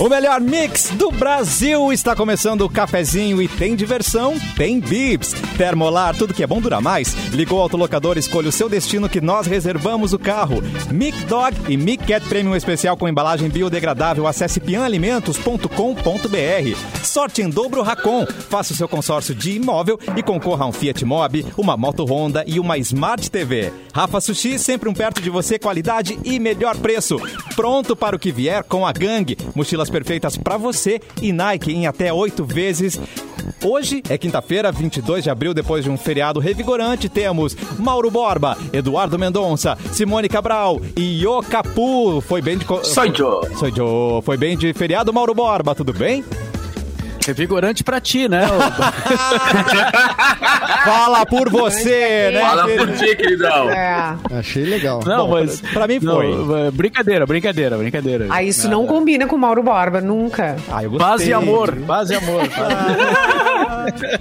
O melhor mix do Brasil está começando o cafezinho e tem diversão, tem bips. Termolar, tudo que é bom dura mais. Ligou o autolocador, escolha o seu destino que nós reservamos o carro. Mic Dog e Mic Cat Premium especial com embalagem biodegradável. Acesse pianalimentos.com.br. Sorte em dobro Racon. Faça o seu consórcio de imóvel e concorra a um Fiat Mobi, uma moto Honda e uma Smart TV. Rafa Sushi, sempre um perto de você, qualidade e melhor preço. Pronto para o que vier com a gangue. Mochilas perfeitas para você e Nike em até oito vezes. Hoje é quinta-feira, 22 de abril, depois de um feriado revigorante, temos Mauro Borba, Eduardo Mendonça, Simone Cabral e Yo Capu. Foi bem de... co- Sou eu. Sou eu. Foi bem de feriado, Mauro Borba, tudo bem? Revigorante pra ti, né? Fala por você, né? Fala por ti, queridão. É. Achei legal. Não, Bom, mas. pra mim não, foi. é, brincadeira, brincadeira, brincadeira. Ah, isso não combina com o Mauro Borba, nunca. Ah, eu gostei. Paz e amor, paz e amor.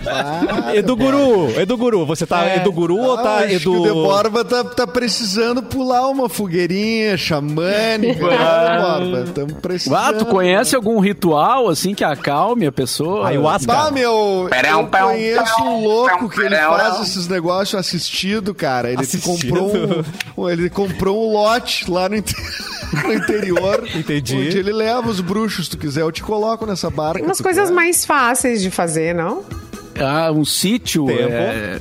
Ah, Edu Guru, Edu Guru, você tá É. Edu Guru ou tá acho que Edu... o De Borba tá, tá precisando pular uma fogueirinha xamânica. né, Borba? Tamo precisando. Ah, tu conhece algum ritual assim que acalme a pessoa? Ayahuasca. Ah, meu, eu conheço um louco que ele faz esses negócios assistido, cara. Ele Assistido? comprou um, ele comprou um lote lá no, no interior. Entendi. Onde ele leva os bruxos, se tu quiser, eu te coloco nessa barca. Tem umas coisas quer. mais fáceis de fazer, não? Ah, um sítio. Tempo. é,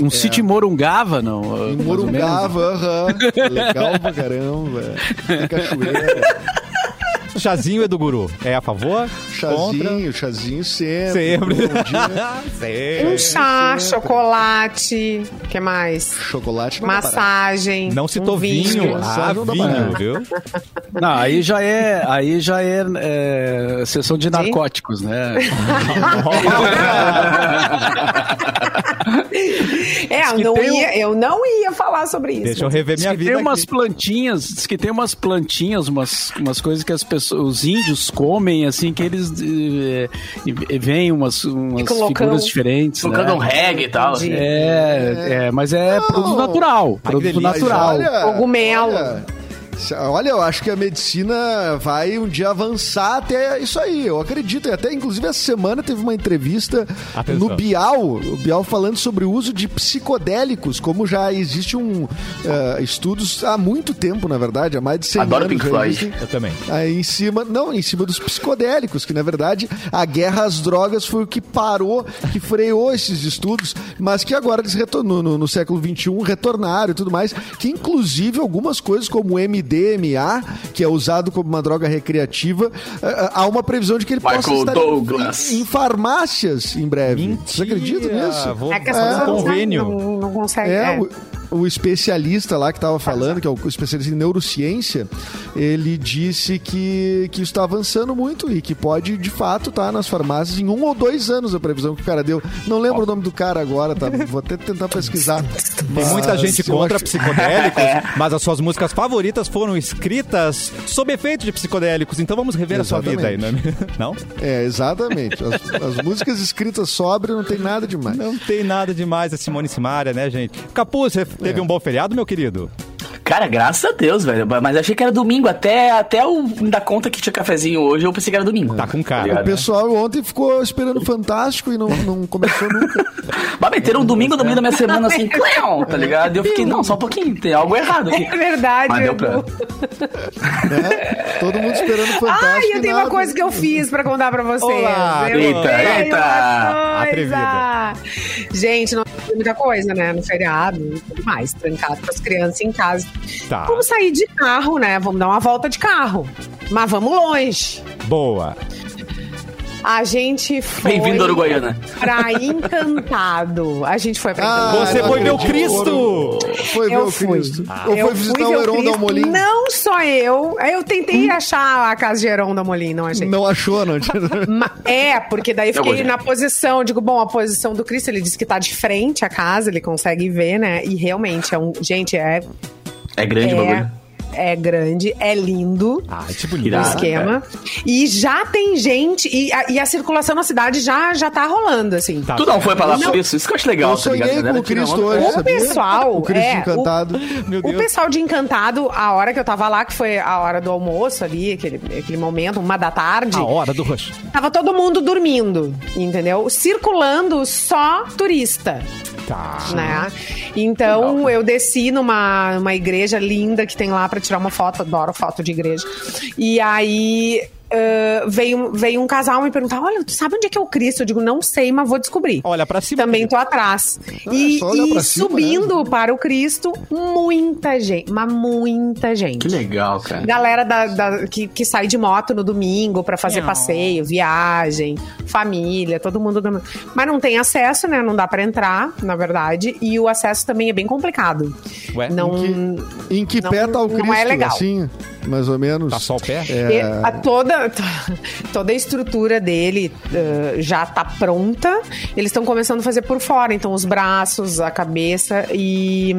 Um sítio em Morungava, não? Em? Morungava, aham. Legal pra caramba. Tem cachoeira. Chazinho, Edu Guru, é a favor? Chazinho, chazinho sempre. Sempre. Sempre. Um chá, sempre. chocolate, o que mais? Chocolate. Massagem. Não citou um vinho. Ah, não dá vinho, viu? Não, aí já é, aí já é, é sessão de narcóticos, né? É, eu não, tem um- ia, eu não ia falar sobre isso. Deixa eu rever minha vida tem umas aqui. plantinhas, diz que tem umas plantinhas, umas, umas coisas que as pessoas, os índios comem, assim, que eles vêm umas, umas figuras diferentes, Tocando né? um reggae e tal. Entendi. É, é, mas é produto natural, produto delícia. natural. Olha, Cogumelo. Olha, olha, eu acho que a medicina vai um dia avançar até isso aí. Eu acredito. E até, inclusive, essa semana teve uma entrevista Atenção. no Bial, o Bial falando sobre o uso de psicodélicos, como já existe um eh, estudos há muito tempo, na verdade, há mais de 100 Adoro anos. Pink Floyd. Eu também. Aí em cima, não, em cima dos psicodélicos, que na verdade a guerra às drogas foi o que parou, que freou esses estudos, mas que agora eles retornou no, no século XXI, retornaram e tudo mais, que inclusive algumas coisas como o MDMA, que é usado como uma droga recreativa, eh, há uma previsão de que ele possa Michael estar Douglas. em, em farmácias em breve. Você acredita nisso? Vou É que as fazer pessoas um não, convênio. não, não conseguem. É, é. o, o especialista lá que estava falando, que é o especialista em neurociência, ele disse que, que isso está avançando muito e que pode, de fato, estar nas farmácias em um ou dois anos a previsão que o cara deu. Não lembro o nome do cara agora, tá? Vou até tentar pesquisar. Tem muita gente contra acho- psicodélicos, mas as suas músicas favoritas foram escritas sob efeito de psicodélicos. Então vamos rever a sua vida aí, não é? Não? É, exatamente. As, as músicas escritas sóbrias não tem nada demais. Não tem nada demais a Simone Simaria, né, gente? Capu, você teve um bom feriado, meu querido? Cara, graças a Deus, velho. Mas achei que era domingo. Até, até eu me dar conta que tinha cafezinho hoje, eu pensei que era domingo. Tá com cara. O ligado? pessoal ontem ficou esperando Fantástico e não, não começou nunca. Mas meteram um domingo no meio da minha semana assim, cleon, tá ligado? E eu fiquei, não, só um pouquinho, tem algo errado aqui. É verdade, Mas deu Edu. né? pra... Todo mundo esperando Fantástico. Ai, eu e tenho uma nada. coisa que eu fiz pra contar pra vocês. Olá, eu eita, eita. uma Atrevida. coisa. Gente, não tem muita coisa, né? No feriado e tudo mais, trancado com as crianças em casa. Tá. Vamos sair de carro, né? Vamos dar uma volta de carro. Mas vamos longe. Boa. A gente foi. Bem-vindo, Uruguaiana. Pra Encantado. A gente foi pra Ah, Encantado. Você foi ver o. Cristo! Foi ver Eu o fui. Cristo. Ou Eu foi visitar fui o Heron Cristo. Dalmolin? Não só eu. Eu tentei achar a casa de Heron Dalmolin, não achei. Não achou, não? É, porque daí eu Eu fiquei na posição, digo, bom, a posição do Cristo, ele disse que tá de frente à casa, ele consegue ver, né? E realmente é um. Gente, é. É grande o é bagulho. é grande, é lindo. Ah, tipo o lindo. Irado. esquema. E já tem gente, e a, e a circulação na cidade já, já tá rolando, assim. Tá. Tu não foi pra lá Não. por isso? Isso que eu acho legal, Eu tá com o Cristo hoje, O sabia? pessoal, O Cristo é, o- encantado. Meu O Deus. pessoal de Encantado, a hora que eu tava lá, que foi a hora do almoço ali, aquele, aquele momento, uma da tarde, A hora do rush. tava todo mundo dormindo, entendeu? Circulando só turista. Tá. né? Então eu desci numa, numa igreja linda que tem lá pra tirar uma foto, adoro foto de igreja. E aí ah, veio, veio um casal me perguntar: Olha, tu sabe onde é que é o Cristo? Eu digo, não sei, mas vou descobrir. Olha pra cima. Também tô atrás. Ah, e olhar e pra cima, subindo para o Cristo, muita gente, mas muita gente. Que legal, cara. Galera da, da- que, que sai de moto no domingo pra fazer passeio, viagem, família, todo mundo. do- Mas não tem acesso, né? Não dá pra entrar, na verdade. E o acesso também é bem complicado. Ué, não. Em que Não- pé tá o não Cristo, é legal. assim, mais ou menos? Tá só o pé? E a toda, toda a estrutura dele eh, já tá pronta. Eles estão começando a fazer por fora, então os braços, a cabeça e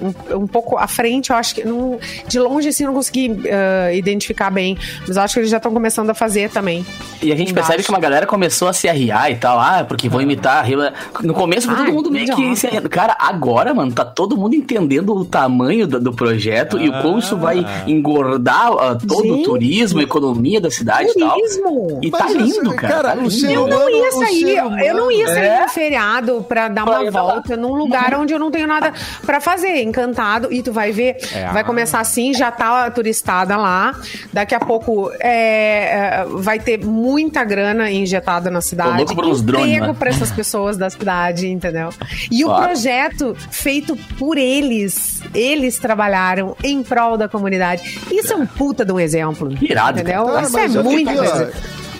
um, um pouco à frente, eu acho que não- de longe assim não consegui eh, identificar bem, mas eu acho que eles já estão começando a fazer também. E a gente Embaixo. percebe que uma galera começou a se arriar e tal, ah, porque vão imitar a rima. No começo foi todo mundo meio que se arriando. Cara, agora, mano, tá todo mundo entendendo o tamanho do, do projeto e o como isso vai engordar ah, todo o Gente. turismo, a economia da cidade e tal. Turismo. E Mas tá esse- lindo, cara. cara, tá o lindo. Eu não ia o sair, eu não ia sair É? no feriado pra dar uma volta num lugar onde eu não tenho nada pra fazer. Encantado, e tu vai ver, É. vai começar assim, já tá a turistada lá. Daqui a pouco é, é, vai ter muita grana injetada na cidade. louco por uns drones, emprego né? pra essas pessoas da cidade, entendeu? E o Claro. projeto feito por eles, eles trabalharam em prol da comunidade. Isso é um puta de um exemplo. Irado, entendeu? cara. Isso é muito.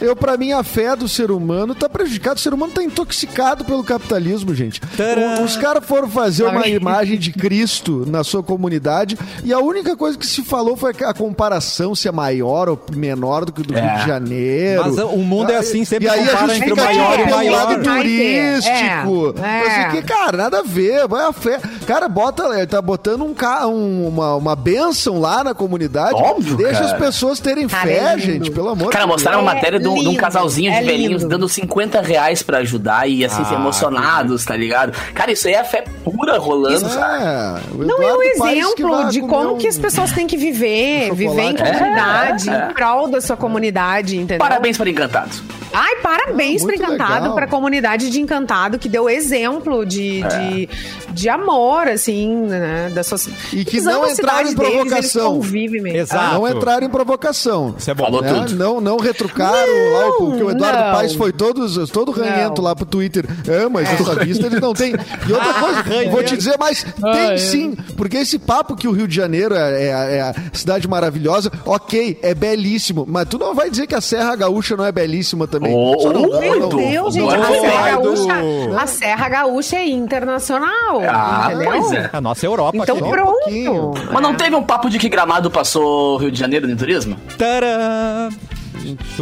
Eu, pra mim, a fé do ser humano tá prejudicada. O ser humano tá intoxicado pelo capitalismo, gente. Tcharam! O- Os caras foram fazer uma imagem de Cristo na sua comunidade e a única coisa que se falou foi que a comparação se é maior ou menor do que do É. Rio de Janeiro. Mas o mundo é assim, sempre e aí a compara entre o justificativa maior e o pelo maior. lado turístico. É, é. Que, cara, nada a ver. Vai a fé. Cara, bota, ele tá botando um, um- uma, uma benção lá na comunidade. Óbvio, Deixa cara. as pessoas terem Cara, fé, é gente, pelo amor Cara, de Deus. mostraram uma É matéria de um, de um casalzinho de é velhinhos lindo. dando 50 reais pra ajudar e assim, se Ah, emocionados, tá ligado? Cara, isso aí é fé pura rolando, sabe? É, o Não, é um exemplo de como um- que as pessoas têm que viver, um viver em chocolate. comunidade, É, é. em prol da sua comunidade, entendeu? Parabéns para Encantados. Ai, parabéns Ah, para Encantado, para a comunidade de Encantado, que deu exemplo de, de, de amor, assim, né? Da sua, E que não entraram em deles, provocação. Eles convivem mesmo. Exato. Não entraram em provocação. Isso é bom. Falou né? tudo. Não, não retrucaram lá o porque o Eduardo não. Paes foi todos, todo ranhento Não. lá pro Twitter. É, mas essa vista eles não têm. E outra coisa, vou te dizer, mas tem sim, porque esse papo que o Rio de Janeiro é, é- é a cidade maravilhosa, ok, é belíssimo, mas tu não vai dizer que a Serra Gaúcha não é belíssima também. Oh, Só não- Meu Muito. Deus, gente, Não a Serra, Gaúcha, a Serra Gaúcha é internacional, Ah, entendeu? pois é. A nossa Europa Então aqui. um pronto. Mas não teve um papo de que Gramado passou Rio de Janeiro no turismo? Tcharam!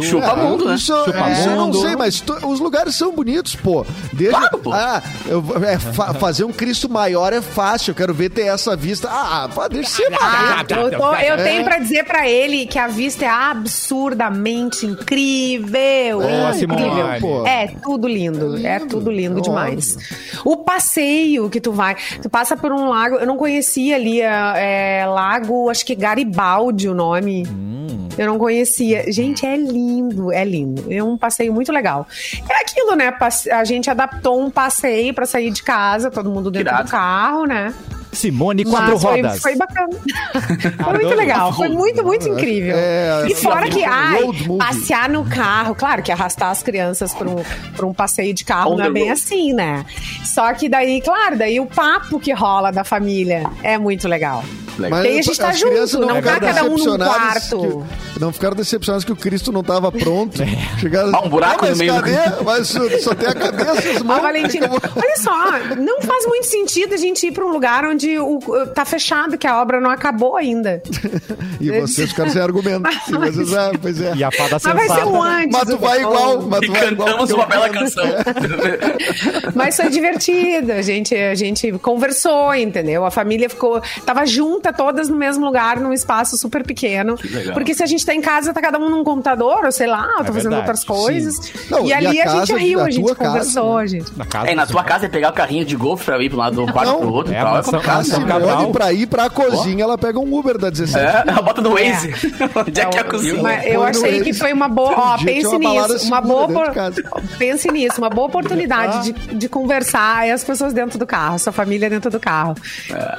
Chupa mundo, né? Isso, Chupa isso eu não mundo. sei, mas to- os lugares são bonitos, pô. Desde, Claro, pô. Ah, eu- é, fa- fazer um Cristo maior é fácil. Eu quero ver ter essa vista. Ah, pá, deixa ser Ah, barato. eu, tô- eu É. tenho pra dizer pra ele que a vista é absurdamente incrível. Boa, incrível. Simone. Pô. É tudo lindo, é tudo lindo demais. O passeio que tu vai, tu passa por um lago, eu não conhecia ali, é, é, lago, acho que Garibaldi o nome. Eu não conhecia. Gente, é lindo, é lindo. É um passeio muito legal. É aquilo, né? A gente adaptou um passeio pra sair de casa, todo mundo dentro Irado. do carro, né? Simone Quatro Mas foi- Rodas. Foi, bacana. foi muito legal. Foi muito, muito incrível. É, e fora que, ai, road movie. passear no carro, claro que arrastar as crianças para um, pra um passeio de carro On não é bem road. assim, né? Só que daí, claro, daí o papo que rola da família é muito legal. Mas aí a gente tá as crianças junto, não ficaram tá cada um num decepcionadas quarto. que- não ficaram decepcionados que o Cristo não estava pronto. Chegaram, Ah, um buraco "Ah, mas no meio do cadê? Mas só, só tem a cabeça e as A mãos. Valentina, olha só, não faz muito sentido a gente ir para um lugar onde o, tá fechado, que a obra não acabou ainda. E vocês ficaram sem argumento. E vocês, ah, pois é. E a fada Mas vai ser sensata. um antes. Mas tu vai igual. Mas E tu vai igual. cantamos porque uma bela canção. Mas foi divertido, a gente, a gente conversou, entendeu? A família ficou, tava junta todas no mesmo lugar, num espaço super pequeno. Porque se a gente tá em casa, tá cada um num computador, ou sei lá, tá fazendo verdade, outras coisas. Não, e e ali a a, gente riu, a a gente tua casa, conversou, né? gente. Na casa É, na tua casa é pegar o carrinho de golfe pra ir pro lado do quarto Não. pro outro É, e É né? casal. Simone, pra ir pra cozinha, ela pega um Uber da 17. É, a bota no Waze. Onde é que é a cozinha? Mas eu achei que foi uma boa. Ó, Um pense nisso. Uma boa. de por- casa. Pense nisso, uma boa oportunidade de, de conversar e as pessoas dentro do carro, sua família dentro do carro.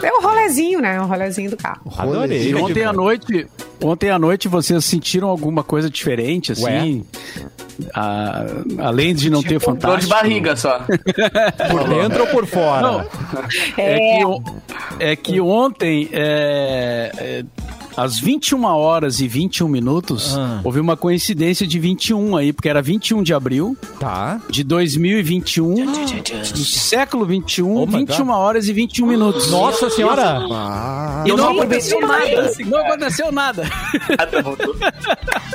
É, um rolezinho, né? Um rolezinho do carro. Adorei. E ontem à noite, ontem à noite vocês sentiram alguma coisa diferente, assim? A- além de não ter Dor de fantástico. barriga só. Por dentro ou por fora? Não, é, que, o- é que ontem, é, é, às 21 horas e 21 minutos, Ah. houve uma coincidência de 21 aí, porque era 21 de abril Tá. de 2021, do século 21, Oh my 21 God. horas e 21 minutos. Nossa senhora! Ah, E não aconteceu mas- nada. Não aconteceu nada. Ah, tá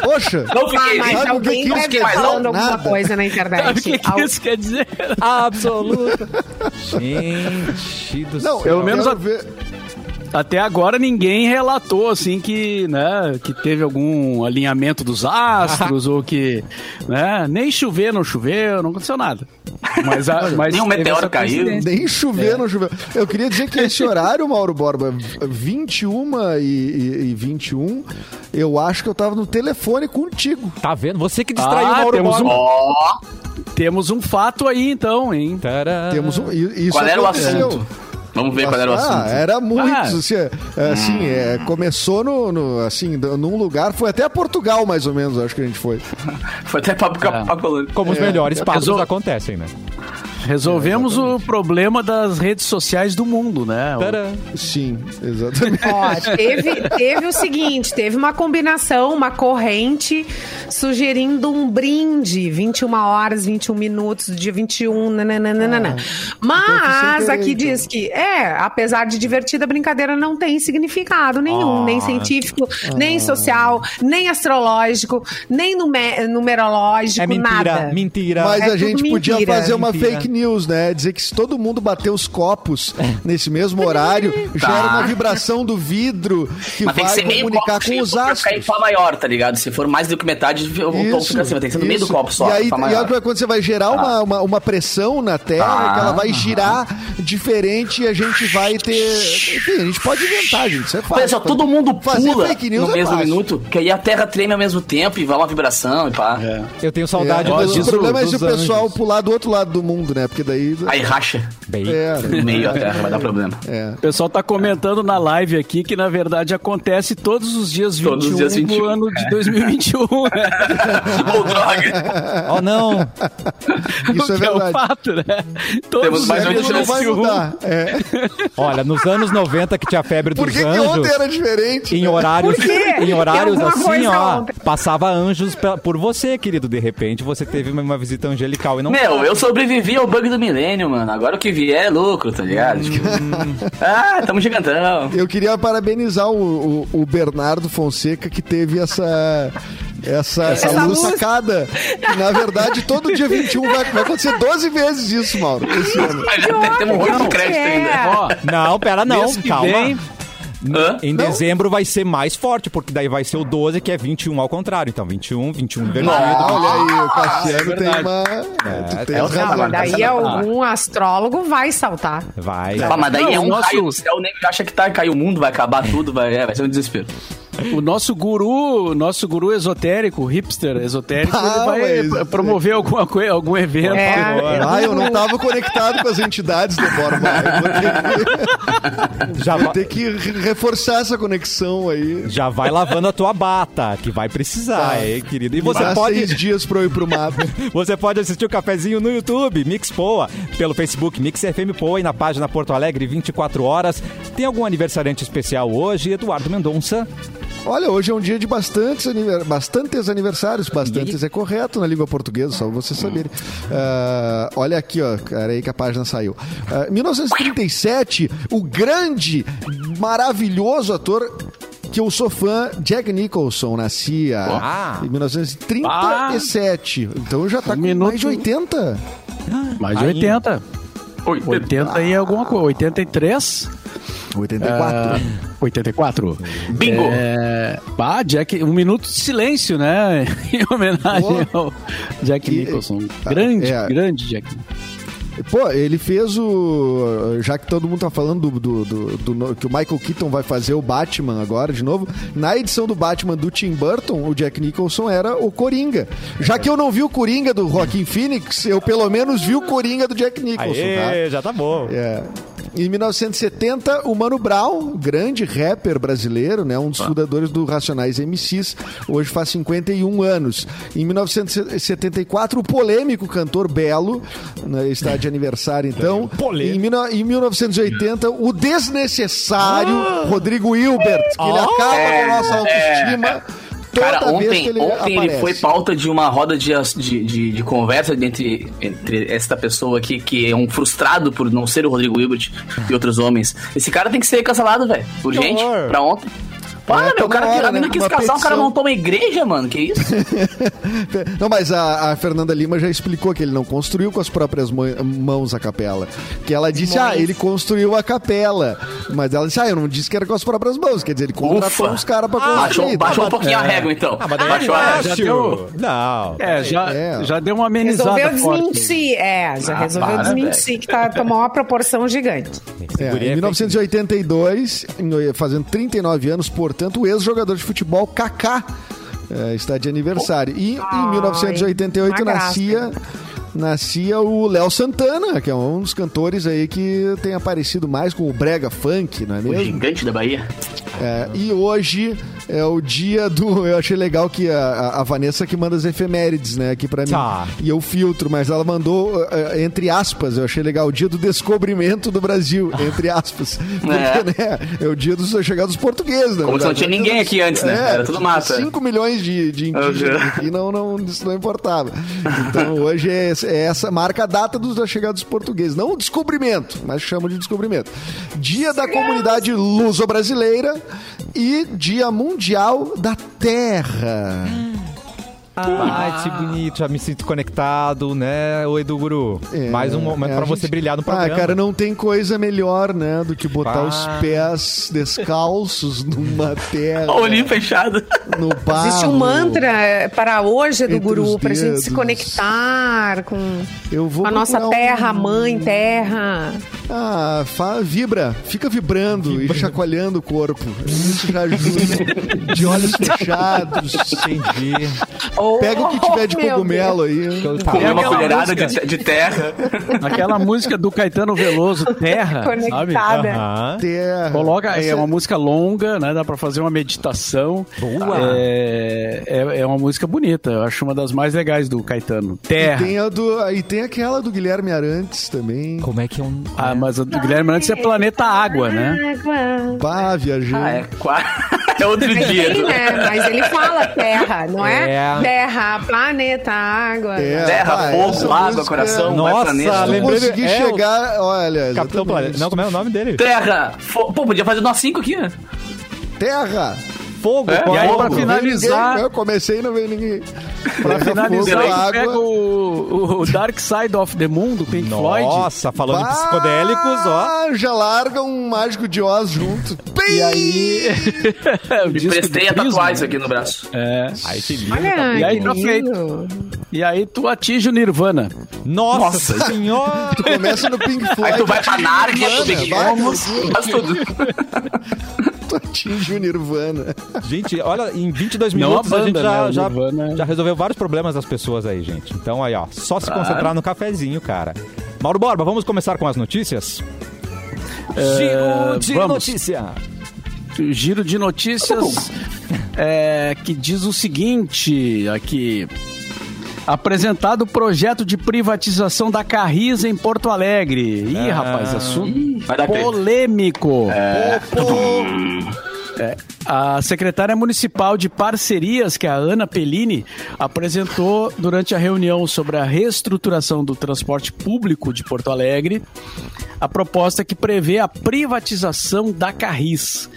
poxa, Não Ah, fiquei. mas o que alguém que deve estar falando alguma Nada. coisa na Sabe o internet. que, que Al- isso quer dizer? Absoluta. Gente do não, céu. Pelo eu menos quero a- ver- Até agora ninguém relatou assim que, né, que teve algum alinhamento dos astros ou que, né, nem chover não choveu, não aconteceu nada. Mas, a, mas Nem um meteoro caiu. Nem chover, não choveu. Eu queria dizer que esse horário, Mauro Borba, 21 e, e, e 21, eu acho que eu tava no telefone contigo. Tá vendo? Você que distraiu Ah, o Mauro temos Borba. Ó, Temos um fato aí então, hein? Tcharam. Temos um, isso qual era o assunto? Vamos ver qual era o Ah, assunto. era muito. Ah. Assim, é, assim, é, começou no, no, assim, num lugar, foi até Portugal, mais ou menos, acho que a gente foi. Foi até papo Ah. colônia. Como os melhores papos Resol- acontecem, né? Resolvemos o problema das redes sociais do mundo, né? Tcharam. Sim, exatamente. Ó, teve, teve o seguinte, teve uma combinação, uma corrente sugerindo um brinde, 21 horas, 21 minutos, dia 21, nananana. Mas sem querer, aqui então. diz que, é, apesar de divertida, a brincadeira não tem significado nenhum, Ah. nem científico, nem social, nem astrológico, nem nume- numerológico, É mentira, nada. mentira. Mas É a gente podia mentira, fazer uma mentira. fake news, né? Dizer que se todo mundo bater os copos nesse mesmo horário, gera uma vibração do vidro que Mas tem que vai ser meio comunicar copo com os pra ficar em astros. Pá maior, tá ligado? Se for mais do que metade, o ponto fica acima. Tem que ser no meio do copo só. E aí, e aí quando você vai gerar uma, uma, uma pressão na Terra, Ah, que ela vai girar diferente e a gente vai ter. Enfim, a gente pode inventar, gente. Isso é fácil. Olha só, todo mundo Fazer pula fake news no é mesmo fácil. minuto, que aí a Terra treme ao mesmo tempo e vai uma vibração e pá. Eu tenho saudade É, dos, o problema é dos se o pessoal anjos. pular do outro lado do mundo, né? Porque daí. Aí racha Bem, É, no meio a Terra, vai dar problema. é. O pessoal tá comentando na live aqui que, na verdade, acontece todos os dias 21, Todos os dias 21, do ano de 2021. né? Ô, droga! Oh, não! Isso é Que é um verdade. fato, né? Todos Temos os mais dias oito Não vai 21. mudar. É. Olha, nos anos 90 que tinha a febre Por dos que, que anjos... ontem era diferente? Em horários, Por em horários assim, ó, ontem. passava anjos pe- por você, querido. De repente, você teve uma- uma visita angelical e não Meu, eu sobrevivi ao bug do milênio, mano. Agora o que vier é lucro, tá ligado? Tipo, ah, tamo gigantão. Eu queria parabenizar o, o- o Bernardo Fonseca que teve essa. Essa, essa, Essa luz luz. sacada. Que, na verdade, todo dia 21 vai, vai acontecer 12 vezes isso, Mauro. Esse ano. Mas já tem- temos um de crédito é. ainda. Ó, Não, pera, não, calma. vem, Hã? Em Não. dezembro vai ser mais forte, porque daí vai ser o 12, que é 21 ao contrário. Então, 21, 21 invertido. Ah, olha aí, o Cassiano é tem verdade. uma. É, tu tens é o razão. trabalho. Daí algum astrólogo vai saltar. Vai. Ah, mas daí Não, é o um nosso- raio do céu, nem acha que tá, caiu o mundo, vai acabar tudo, vai, é, vai ser um desespero. O nosso guru, nosso guru esotérico, hipster esotérico, Ah, ele vai mas- promover alguma coisa, algum evento. É, agora. Ah, eu não estava conectado com as entidades do Borba. Vou ter que, Já, vou ter que re- reforçar essa conexão aí. já vai lavando a tua bata, que vai precisar, hein, querido. E você Dá pode, seis dias eu ir pro mato. você pode assistir o cafezinho no YouTube, Mix Poa, pelo Facebook Mix FM Poa e na página Porto Alegre 24 horas. Tem algum aniversariante especial hoje, Eduardo Mendonça? Olha, hoje é um dia de bastantes, aniver- bastantes aniversários. Bastantes é correto na língua portuguesa, só vocês saberem. Ah, olha aqui, ó. Cara, aí que a página saiu. Ah, 1937, o grande, maravilhoso ator que eu sou fã, Jack Nicholson, nascia Ah. em 1937. Então já tá Um com minuto. mais de 80. Mais de Ainda. 80. 80 e alguma coisa. 83. 84. 84. Bingo! É, ah, Jack, um minuto de silêncio, né? em homenagem ao Jack E- Nicholson. Grande, é. grande Jack Pô, ele fez o. Já que todo mundo tá falando do, do- do- do que o Michael Keaton vai fazer o Batman agora de novo, na edição do Batman do Tim Burton, o Jack Nicholson era o Coringa. Já que eu não vi o Coringa do Joaquim Phoenix, eu pelo menos vi o Coringa do Jack Nicholson, tá? Aê, já tá bom. É. Em 1970, o Mano Brown, grande rapper brasileiro, né, um dos fundadores do Racionais MCs, hoje faz 51 anos. Em 1974, o polêmico cantor Belo, né, está de aniversário então. Polêmico. Em, em 1980, o desnecessário Rodrigo Hilbert, que ele acaba com a nossa autoestima. Toda Cara, vez ontem, que ele ontem ele aparece. foi pauta de uma roda de, de, de, de conversa entre, entre esta pessoa aqui, que é um frustrado por não ser o Rodrigo Hilbert e outros homens. Esse cara tem que ser cancelado, velho. Urgente, pra ontem. Para, É, meu, tá o cara hora, né? quis casar, o cara petição. montou uma igreja, mano. Que isso? Não, mas a, a Fernanda Lima já explicou que ele não construiu com as próprias mã- mãos a capela. Que ela disse, ah, ele construiu a capela. Mas ela disse, ah, eu não disse que era com as próprias mãos. Quer dizer, ele contratou Ufa. os caras pra construir. baixou baixou um pouquinho a régua, então. Ah, mas daí baixou a é régua. fácil. Não. É, já, É. já deu uma amenizada Resolveu forte. desmentir. É, já Ah, resolveu para, desmentir que tá, tomou uma proporção gigante. É, é em 1982, em- fazendo 39 anos, portanto, o ex-jogador de futebol Kaká é, está de aniversário. E em Ai, 1988 uma graça. nascia nascia o Léo Santana, que é um dos cantores aí que tem aparecido mais com o brega funk, não é O mesmo? gigante da Bahia. É, e hoje é o dia do. Eu achei legal que a, a- Vanessa que manda as efemérides, né, aqui pra mim. Tá. E eu filtro, mas ela mandou, eh, entre aspas, eu achei legal, o dia do descobrimento do Brasil, entre aspas. Porque, né, é o dia dos chegados portugueses, né? Como se não tinha ninguém aqui antes, né? Era tudo mata. 5 milhões de, de indígenas aqui, não, não, isso não importava. Então hoje é, é essa marca a data dos da chegada dos portugueses. Não o descobrimento, mas chamam de descobrimento. Dia da comunidade luso-brasileira e Dia Mundial da Terra. Ai, que bonito, já me sinto conectado, né, o Edu Guru? É, Mais um momento é, pra a você gente- brilhar no programa. Ah, cara, não tem coisa melhor, né, do que botar Pá. os pés descalços numa terra. Olhinho fechado. no barro. Existe um mantra para hoje do Guru, pra gente se conectar com Eu vou a nossa procurar um- terra, mãe terra. Ah, fa- vibra, fica vibrando e chacoalhando o corpo. Isso já ajuda. De olhos fechados. Entendi. Pega o que tiver de Oh, cogumelo aí. Comer uma colherada música. de, de terra. Aquela música do Caetano Veloso, Terra, sabe? Conectada. Aham. Terra. Coloca, é uma música longa, né? Dá pra fazer uma meditação. Boa. É, é, é uma música bonita, eu acho uma das mais legais do Caetano. Terra. Tem a do, aí tem aquela do Guilherme Arantes também. Como é que é um... Ah, mas a do Guilherme antes é Planeta Água, né? Água. Pá, viajando. Ah, é, é outro Mas dia. né? Mas ele fala terra, não é? É. Terra, planeta, água. É, Terra, pá, fogo, água, música- coração, Nossa, planeta. Lembrei- conseguir é o chegar, olha, Capitão. Planeta. Não, como é o nome dele? Terra, fo- pô, podia fazer nós cinco aqui, né? Terra. Fogo. É? E aí, fogo. pra finalizar- ninguém, eu comecei e não veio ninguém. Pra finalizar, fogo, tu pega água. o, o Dark Side of the Moon, do Pink Floyd. Nossa, falando de psicodélicos, ó. Ah, já larga um mágico de Oz junto. E aí... Me prestei a isso aqui no braço. É. Ai, que lindo. Olha, E aí tá. E aí tu atinge o Nirvana. Nossa, Nossa. senhora. Tu começa no Pink Floyd. Aí tu vai pra Nárnia, tu vai, faz tudo. Tu atinge o Nirvana. Gente, olha, em 22 Não minutos a a, gente banda, já, né? Já, Nirvana. já resolveu vários problemas das pessoas aí, gente. Então aí, ó, só se concentrar no cafezinho, cara. Mauro Borba, vamos começar com as notícias? Giro de vamos. notícia. Giro de notícias é, que diz o seguinte aqui. Apresentado o projeto de privatização da Carris em Porto Alegre. Ih, rapaz, assunto polêmico. É, A secretária municipal de parcerias, que é a Ana Pellini, apresentou durante a reunião sobre a reestruturação do transporte público de Porto Alegre a proposta que prevê a privatização da Carris.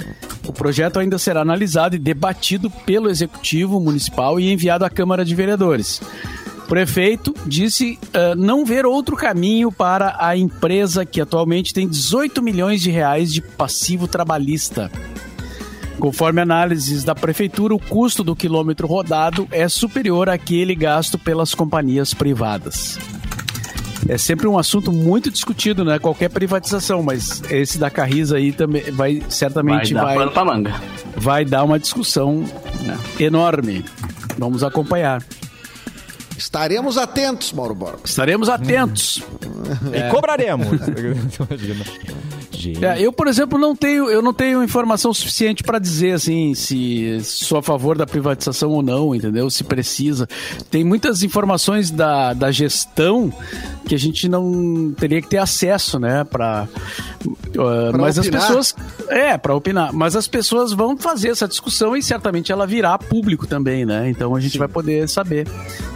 O projeto ainda será analisado e debatido pelo Executivo Municipal e enviado à Câmara de Vereadores. prefeito disse uh, não ver outro caminho para a empresa que atualmente tem 18 milhões de reais de passivo trabalhista. Conforme análises da prefeitura, o custo do quilômetro rodado é superior àquele gasto pelas companhias privadas. É sempre um assunto muito discutido, né? Qualquer privatização, mas esse da Carriza aí também vai certamente Vai dar vai, manga. vai dar uma discussão enorme. Vamos acompanhar. Estaremos atentos, Mauro Borba. Estaremos atentos. E cobraremos. É, eu, por exemplo, não tenho, eu não tenho informação suficiente para dizer assim se sou a favor da privatização ou não, entendeu? Se precisa. Tem muitas informações da, da gestão que a gente não teria que ter acesso, né? Para mas as opinar? pessoas é para opinar, mas as pessoas vão fazer essa discussão e certamente ela virá público também, né? Então a gente vai poder saber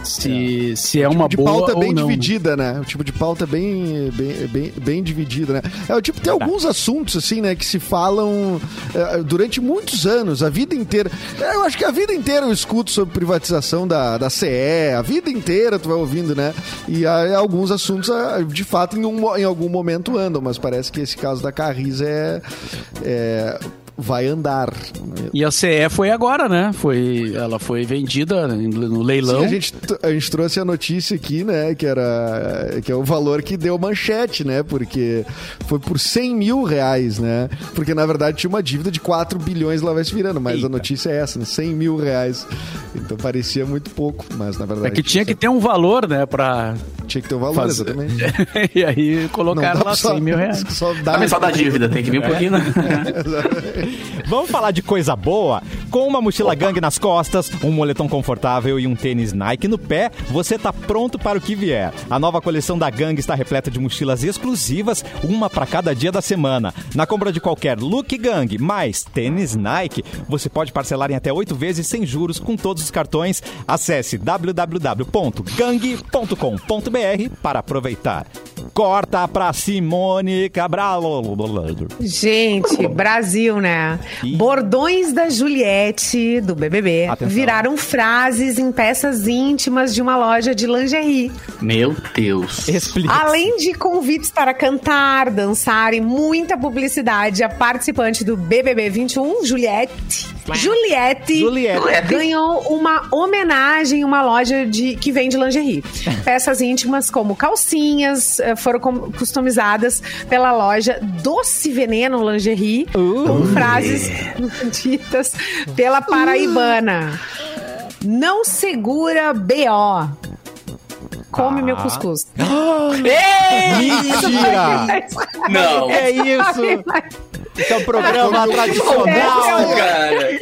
se se é uma de boa pauta ou bem não. dividida, né? O tipo de pauta bem, bem, bem, bem dividida, né? É o tipo, tem alguns assuntos, assim, né, que se falam eh, durante muitos anos, a vida inteira. É, Eu acho que a vida inteira eu escuto sobre privatização da, da CE, a vida inteira tu vai ouvindo, né? E há alguns assuntos, ah, de fato, em, um em algum momento andam, mas parece que esse caso da Carriza é. é- vai andar. E a CE foi agora, né? Foi, ela foi vendida no leilão. Sim, a, gente, a gente trouxe a notícia aqui, né? Que era que é o valor que deu manchete, né? Porque foi por 100 mil reais, né? Porque na verdade tinha uma dívida de 4 bilhões lá vai se virando, mas Eita. a notícia é essa, né? 100 mil reais. Então parecia muito pouco, mas na verdade É que tinha que ter um valor, né, pra... tinha que ter um valor, fazer. exatamente. e aí colocaram dá lá só, 100 mil reais. só dá Também só da dívida, tem que vir um pouquinho, né? Vamos falar de coisa boa? Com uma mochila gangue nas costas, um moletom confortável e um tênis Nike no pé, você tá pronto para o que vier. A nova coleção da gangue está repleta de mochilas exclusivas, uma para cada dia da semana. Na compra de qualquer look gangue mais tênis Nike, você pode parcelar em até oito vezes sem juros com todos os cartões. Acesse www.gangue.com.br para aproveitar. Corta pra Simone Cabral. Gente, Brasil, né? Ih. Bordões da Juliette, do BBB, Atenção. viraram frases em peças íntimas de uma loja de lingerie. Meu Deus. Explica. Além de convites para cantar, dançar e muita publicidade, a participante do BBB 21, Juliette, Juliette, Juliette. ganhou uma homenagem em uma loja de, que vende lingerie. Peças íntimas como calcinhas eh, foram customizadas pela loja Doce Veneno Lingerie, com frases ditas pela paraibana. Não segura BO. Come meu cuscuz. Mentira! Não. É isso! É um programa tradicional. Não, cara.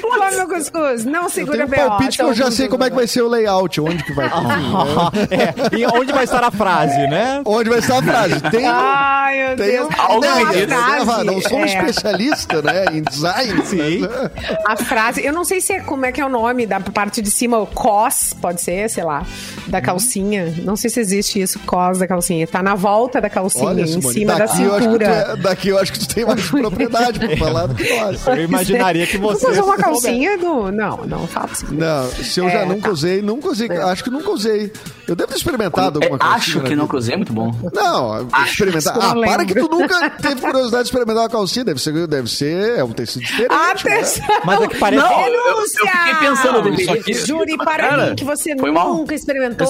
Come meu cuscuz. Não segura tenho um palpite que eu já sei como é que vai ser o layout, onde que vai é, e onde vai estar a frase, né? Onde vai estar a frase? Tem, Ai, meu tem Deus. Algo Não, a disso, né? Não sou um é, especialista, né, em design. Sim. mas- a frase, eu não sei se é como é que é o nome da parte de cima, o cos, pode ser, sei lá, da calcinha. Não sei se existe isso, cos da calcinha. Tá na volta da calcinha, Olha, em Simone, cima da daqui eu, cintura. é- daqui eu acho que tu tem mais propriedade pra falar do que nós. Eu imaginaria que você. Você usou uma calcinha do. Não, não, fala assim. Não, se eu já É, nunca tá. usei, nunca usei. Acho que nunca usei. Eu devo ter experimentado É, alguma coisa. acho que não usei, é muito bom. Não, experimentar. Ah, não para que lembro. tu nunca teve curiosidade de experimentar uma calcinha. Deve ser, deve ser, é um tecido diferente. né? Atenção! Mas é que parece. Não, eu- eu fiquei pensando nisso aqui. Jure para Cara, mim que você mal. nunca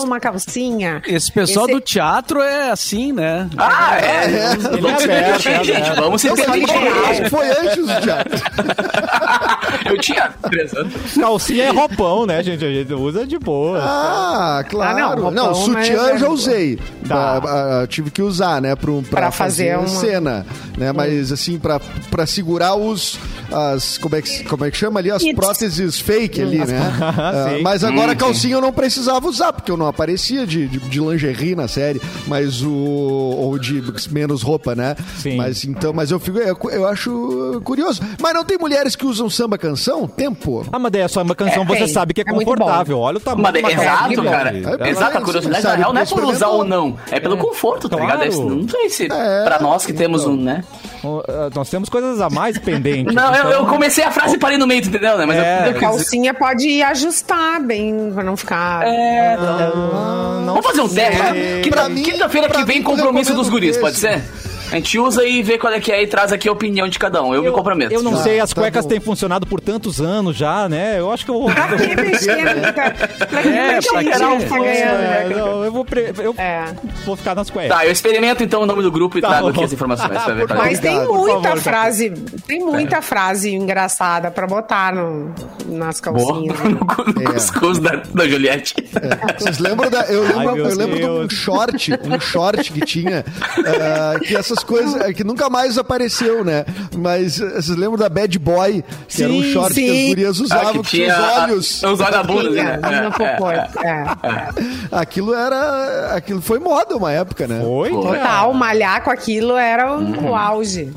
uma calcinha. Esse pessoal Esse- do teatro é assim, né? Ah, é. É Vamos ser inteligentes, é gente. Vamos ser Eu, acho que foi antes do teatro. Eu tinha três anos. Calcinha é roupão, né, gente? A gente usa de boa. Ah, claro. Ah, não, não, roupão, sutiã mas eu é- já usei. Tá. Ah, tive que usar, né? Pro, pra, Pra fazer, fazer uma- cena. Né? Mas assim, pra, pra segurar os. As, como, é que, como é que chama ali? As próteses fake ali, né? Ah, mas agora a calcinha eu não precisava usar, porque eu não aparecia de, de, de lingerie na série, mas o. ou de menos roupa, né? Sim. Mas então, mas eu fico. Eu, eu acho curioso. Mas não tem mulheres que usam samba canção? Tempo. Ah, mas daí a sua canção É, você tem. sabe que é É confortável. Olha o tamanho Mas, exato, cara. É, Exato, a curiosidade sabe, na real não é por usar ou não. É pelo conforto, tá Claro. ligado? É, não sei se É, pra nós que temos então. um, né? Uh, nós temos coisas a mais pendentes. Não, eu, então- eu comecei a frase e parei no meio, tu entendeu, né? Mas É. dizer- Calcinha pode ajustar bem, pra não ficar. É, Ah, não Vamos fazer um teste. Quinta-feira que vem, mim, compromisso dos guris, pode ser? A gente usa e vê qual é que é e traz aqui a opinião de cada um. Eu, me comprometo. Eu não Tá, sei, as tá cuecas bom. têm funcionado por tantos anos já, né? Eu acho que eu vou. Pra que mexer? Pra que É, mexer? pra tá ganhando. É, não, eu vou, pre- eu É. vou ficar nas cuecas. Tá, eu experimento então o nome do grupo e Tá trago bom. aqui as informações. Vai ver, tá favor. Mas tem muita favor, frase, tem muita frase engraçada pra botar no, nas calcinhas. né? No, no É. cuscuz da, da Juliette. Vocês lembram da. Eu lembro, Ai, eu lembro de um short, um short que tinha. ah, que essas coisas. eh, que nunca mais apareceu, né? Mas eh, vocês lembram da Bad Boy? Que era um Sim, short que as sim. gurias Ah, usavam que com tinha seus a- olhos. Os olhos na bunda, né? É, é. é. Aquilo era. Aquilo foi moda uma época, né? Oi? Total, malhar com aquilo era o, Uhum. o auge.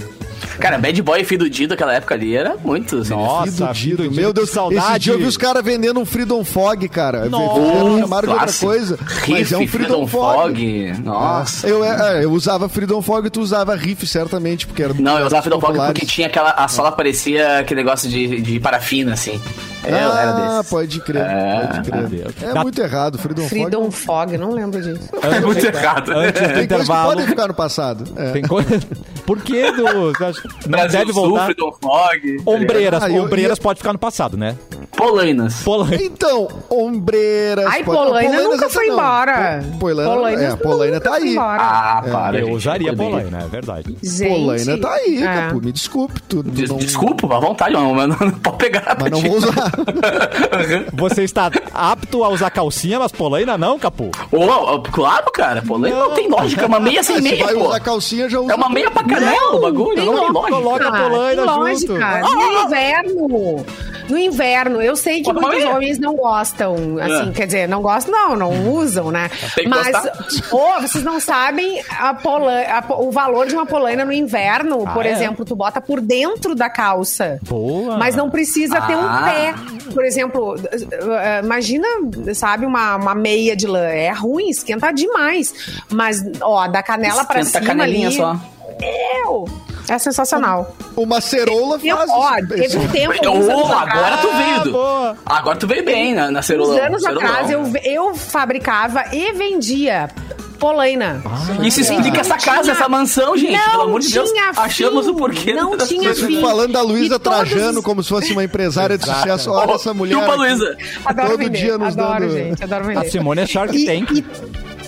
Cara, Bad Boy e do Dido, aquela época ali, era muito. Assim, Nossa, Fido Dido, Dido, meu Deus, que saudade. Esse dia eu vi os caras vendendo um Freedom Fog, cara. Nossa, chamaram de outra coisa. Riff, mas é um Freedom, Fog. Nossa. Eu, é, eu usava Freedom Fog e tu usava Riff, certamente, porque era Não, eu usava Freedom Fog porque tinha aquela. A sola parecia aquele negócio de, de parafina, assim. Eu era Ah, desses. pode crer, É, pode crer. É Dá- muito errado, Freedom, Freedom Fog. Fog, não lembro disso. É muito errado. Antes do Tem intervalo. podem ficar no passado. É. Tem coisa. Por que do. Não Brasil deve Sul, voltar. Freedom Fog. tá Ombreiras, Ah, eu- ombreiras eu- pode ficar no passado, né? Polainas. Polônia. Então, ombreiras. Ai, pode- Polaina Polainas nunca foi não. embora. Po- Polaina, Polaina é, Polaina tá aí. embora. Ah, para. Eu gente, usaria. Polaina, é verdade. Gente, Polaina tá aí, é. Capu. Me desculpe. Tu, tu Des- não, Desculpa, à vontade, mas não, não pode pegar. Mas não vou usar. Você está apto a usar calcinha, mas Polaina não, Capu? Ô, claro, cara. Polaina não, tem lógica. É uma meia sem Se meia, vai pô. usar calcinha, já usa. É uma meia pra canela o bagulho. tem Não tem lógica. Coloca a Polaina que junto. lógica. No inverno. No inverno, eu sei que muitos homens não gostam, assim, É. quer dizer, não gostam, não, não usam, né? Tem que Mas, gostar. ô, vocês não sabem a pola- a o valor de uma polaina no inverno, por é? exemplo, tu bota por dentro da calça. Boa. Mas não precisa ter um Ah. pé. Por exemplo, eh, imagina, sabe, uma, uma meia de lã. É ruim, esquenta demais. Mas, ó, da canela pra Esquenta a cima canelinha ali... só. Meu, é sensacional. Uma cerola Tem- faz. ó, isso. teve um tempo. Anos agora tu Ah, veio. Boa. Agora tu veio bem na, na cerola. Uns anos cerolão. atrás eu, eu fabricava e vendia polaina. Isso explica essa casa, tinha- essa mansão, gente. não Pelo amor de Deus. tinha Achamos fim, o porquê. não tinha fim. Falando da Luísa Trajano os- como se fosse uma empresária de sucesso. Olha essa mulher. Chupa. Luísa. Adoro Todo vender, dia nos adoro, dando- gente, adoro vender. A Simone é Shark Tank. e,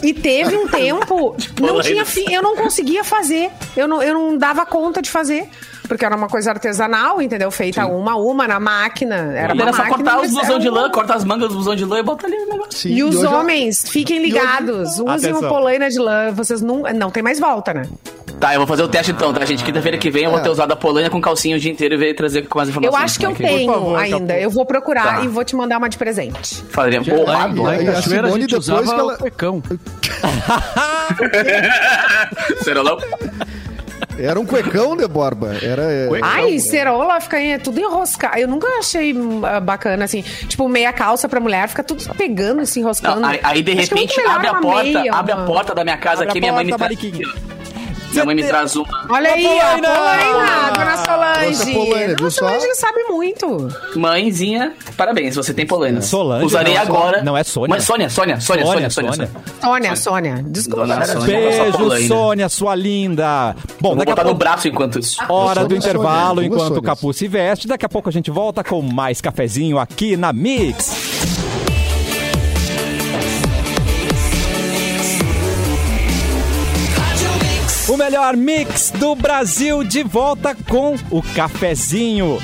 e teve um tempo, não Polaina. tinha fim, eu não conseguia fazer, eu não, eu não dava conta de fazer. Porque era uma coisa artesanal, entendeu? Feita uma a uma na máquina. Era Era só máquina, cortar os blusão de uma- lã, cortar as mangas do blusão de lã e botar ali no negócio. Sim, E os hoje- homens, fiquem ligados. Usem Atenção. uma polaina de lã. Vocês não. Não tem mais volta, né? Tá, eu vou fazer o teste então, tá, gente? Quinta-feira que vem eu vou É. ter usado a Polônia com calcinha o dia inteiro e veio trazer com mais Eu informações. acho que eu é tenho favor, ainda. Eu vou procurar Tá. e vou te mandar uma de presente. Faria. Pô, Lá, adoro. lá em a Cachoeira a gente depois usava que ela- o cuecão. Cerolão. Era um cuecão de Borba. Era. é, Ai, cerola fica em- tudo enroscado. Eu nunca achei ah, bacana, assim. Tipo, meia calça pra mulher, fica tudo pegando, se enroscando. Não, aí, aí, de Acho é repente abre a porta, meia, abre a uma- porta da minha casa Abre aqui, a minha mãe. Mariquinha. Minha mãe me traz uma. Olha aí, a polaina! Polaina, dona Solange. Polaina, Dona? Solange sabe muito. Mãezinha, parabéns, você tem polainas. É. Solange, Usarei não, agora. não, é Sônia. Mas Sônia, Sônia, Sônia, Sônia, Sônia, Sônia. Sônia. Desculpa. Beijo, Polaina. Sônia, sua linda. Bom, Vou daqui a botar no pouco. braço enquanto isso. Hora do intervalo, enquanto o. Capu se veste. Daqui a pouco a gente volta com mais cafezinho aqui na Mix. Melhor mix do Brasil de volta com o cafezinho.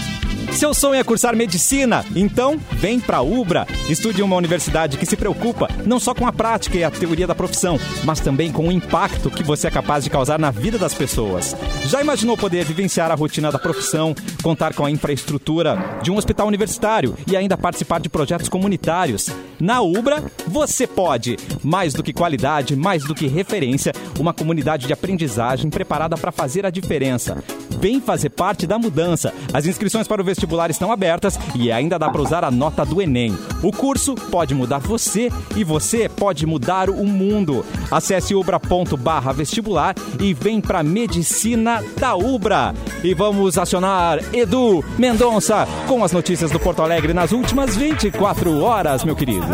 Seu sonho é cursar medicina? Então, vem pra Ubra. Estude uma universidade que se preocupa não só com a prática e a teoria da profissão, mas também com o impacto que você é capaz de causar na vida das pessoas. Já imaginou poder vivenciar a rotina da profissão, contar com a infraestrutura de um hospital universitário e ainda participar de projetos comunitários? Na Ubra, você pode. Mais do que qualidade, mais do que referência, uma comunidade de aprendizagem preparada para fazer a diferença. Vem fazer parte da mudança. As inscrições para o vestibular vestibular estão abertas e ainda dá para usar a nota do Enem. O curso pode mudar você e você pode mudar o mundo. Acesse ubra.barra vestibular e vem pra medicina da Ubra. E vamos acionar Edu Mendonça com as notícias do Porto Alegre nas últimas 24 horas, meu querido.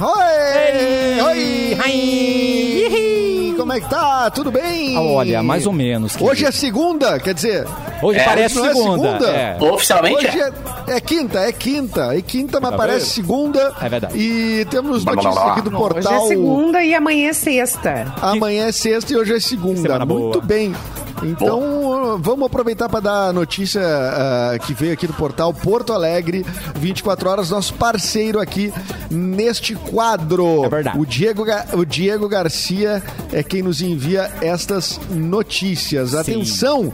Oi! Oi! Hi! Como é que tá? Tudo bem? Olha, mais ou menos. Hoje é segunda, quer dizer. Hoje É, parece hoje não é segunda. segunda? É. Oficialmente Hoje é. é, é quinta, é quinta. É quinta, mas Tá parece segunda. É verdade. E temos notícias aqui do Hoje portal. é segunda e amanhã é sexta. Amanhã é sexta e hoje é segunda. Muito boa. bem. Então, vamos aproveitar para dar a notícia ah, que veio aqui do portal Porto Alegre, 24 horas, nosso parceiro aqui neste quadro. É verdade. O Diego, o Diego Garcia é quem nos envia estas notícias. Atenção!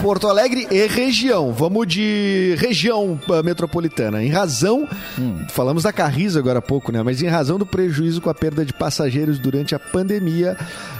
Porto Alegre e região. Vamos de região ah, metropolitana. Em razão, falamos da Carriza agora há pouco, né? Mas em razão do prejuízo com a perda de passageiros durante a pandemia,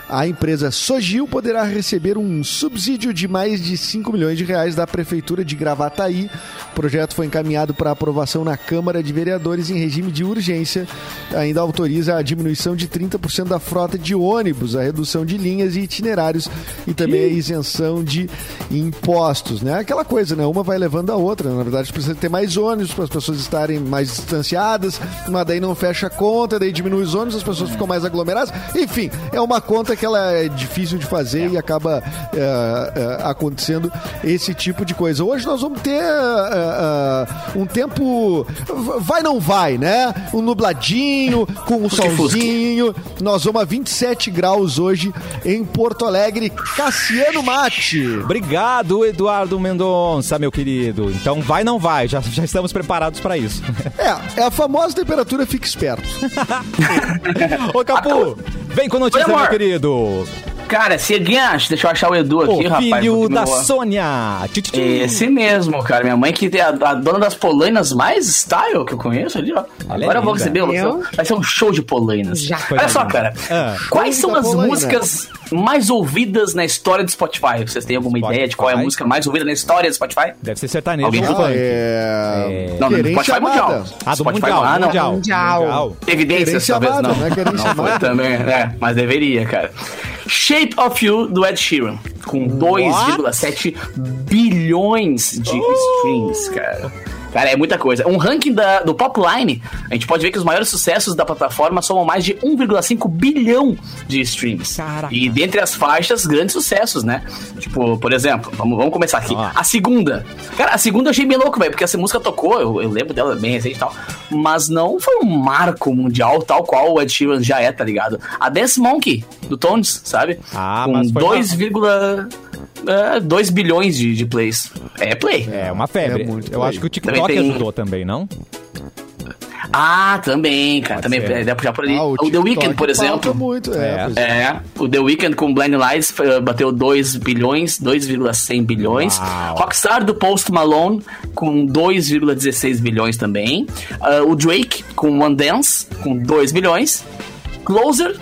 a empresa Sogil poderá receber um subsídio de mais de 5 milhões de reais da Prefeitura de Gravataí. O projeto foi encaminhado para aprovação na Câmara de Vereadores em regime de urgência. Ainda autoriza a diminuição de 30% da frota de ônibus, a redução de linhas e itinerários e também a isenção de impostos, né? Aquela coisa, né? Uma vai levando a outra. Na verdade, precisa ter mais ônibus para as pessoas estarem mais distanciadas, mas daí não fecha a conta, daí diminui os ônibus, as pessoas ficam mais aglomeradas. Enfim, é uma conta que ela é difícil de fazer e acaba é, é, acontecendo esse tipo de coisa. Hoje nós vamos ter é, é, um tempo vai não vai, né? Um nubladinho, com um Fusque, fusque. solzinho. Nós vamos a 27 graus hoje em Porto Alegre. Cassiano Mate. Obrigado, Eduardo Mendonça, meu querido. Então vai, não vai. Já, já estamos preparados para isso. É, é a famosa temperatura fica esperto. Ô, Capu, vem com notícia, meu querido. Cara, seguinte, deixa eu achar o Edu aqui, O rapaz. filho da meu- Sônia. Esse mesmo, cara. Minha mãe que é a, a dona das polainas mais style que eu conheço ali, ó. Ela é Agora eu vou receber, Eu? vai ser um show de polainas. Já. Olha só, cara. Ah. Quais são as polaina. músicas mais ouvidas na história do Spotify? Vocês têm alguma Spotify. ideia de qual é a música mais ouvida na história do Spotify? Deve ser sertanejo Alguém ou chuta? funk. é... Não, Querência Spotify amada. mundial. Ah, do Spotify mundial, ah, não. mundial. Mundial. Evidências, Querência talvez amada, não. né? Não foi também, é, mas deveria, cara. Shape of You, do Ed Sheeran, com 2,7 bilhões de streams, cara. Cara, é muita coisa. Um ranking da- do Popline, a gente pode ver que os maiores sucessos da plataforma somam mais de 1,5 bilhão de streams. Caraca. E dentre as faixas, grandes sucessos, né? Tipo, por exemplo, vamos, vamos começar aqui. Ó. A segunda. Cara, a segunda eu achei bem louco, velho, porque essa música tocou, eu, eu lembro dela bem recente e tal. Mas não foi um marco mundial tal qual o Ed Sheeran já é, tá ligado? A Dance Monkey, do Tones, sabe? Ah, Com mas foi 2,2 bilhões de, de plays. É play. É uma febre. É muito Eu play. acho que o TikTok Também tem- ajudou também, não? Ah, também, cara. Pode também ser. é, dá pra puxar por ali. Ah, o, The TikTok Weeknd, por exemplo. muito, é, É. é. É, o The Weeknd com Blind Lights eh, bateu 2 bilhões, 2,100 bilhões. Uau. Rockstar do Post Malone com 2,16 bilhões também. Ah, o Drake com One Dance com 2 bilhões. Closer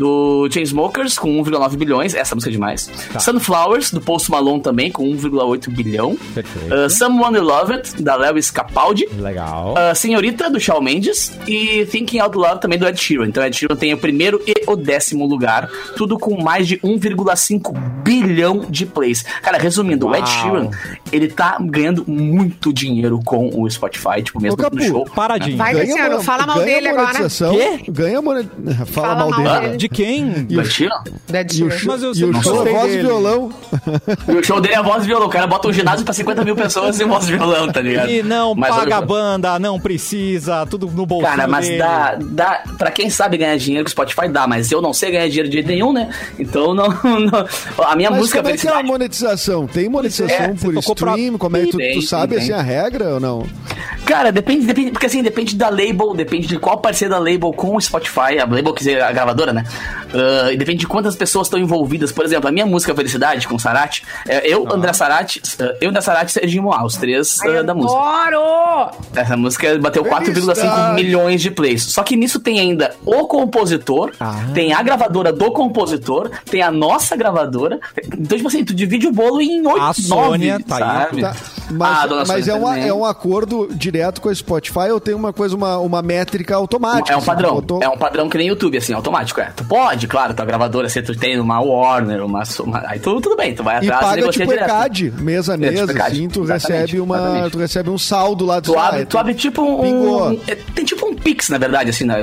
do Chainsmokers com 1,9 bilhões, essa música é demais. Sunflowers do Post Malone também com 1,8 bilhão. Perfeito. Ah, Someone You Love It da Lewis Capaldi. Legal. A Senhorita, do Shawn Mendes, e Thinking Out Loud também do Ed Sheeran. Então, Ed Sheeran tem o primeiro e o décimo lugar, tudo com mais de 1,5 bilhão de plays. Cara, resumindo, o Ed Uau. Sheeran, ele tá ganhando muito dinheiro com o Spotify, tipo, mesmo Ô, Capu, no show. Paradinho. Vai, Cassiano, mo- fala mal dele agora. monetização, Quê? Ganha monet... Fala, Fala mal mal dele. dele. De quem? Dead E o Sheeran. Mas eu e o show gostei é voz e violão. E o show dele é a voz e violão. O cara bota um ginásio pra 50 mil pessoas e voz e violão, tá ligado? E não Mas paga a banda, não precisa, tudo no bolsinho Cara, mas dele. dá, dá. Pra quem sabe ganhar dinheiro com o Spotify, dá, mas eu não sei ganhar dinheiro de jeito nenhum, né? Então não. não- a minha Mas música como é que é a monetização? Tem monetização É, por tocou pra- stream? Como é que tu, tu sabe assim a regra ou não? Cara, depende, depende, porque assim, depende da label, depende de qual parceiro da label com o Spotify, a label quer dizer, a gravadora, né? Ah, e depende de quantas pessoas estão envolvidas. Por exemplo, a minha música Felicidade com Sarati, é, eu, André Sarati, ah, eu, André Sarati e Serginho Moá, os três Ai, ah, da música. Adoro! Essa música bateu 4,5 Felicidade. milhões de plays. Só que nisso tem ainda o compositor, tem a gravadora do compositor, tem a nossa gravadora. Então, tipo assim, tu divide o bolo em oito, A nove, Sônia tá aí. sabe? Tá. Mas, Ah, Dona mas Sônia é, uma- é um acordo direto com a Spotify ou tem uma coisa, uma, uma métrica automática? É um assim, padrão. botou- É um padrão que nem YouTube, assim, automático. É. Tu pode, claro, tua gravadora, se tu tem uma Warner, uma. uma aí tu, tudo bem, tu vai E atrás paga negocia tipo direto. ECAD, mês a É, tipo ECAD, assim, tu recebe uma. exatamente. Tu recebe um saldo lá do Tu abre, site. tu abre tipo um. Pingou. é, Tem tipo um Pix, na verdade, assim, né?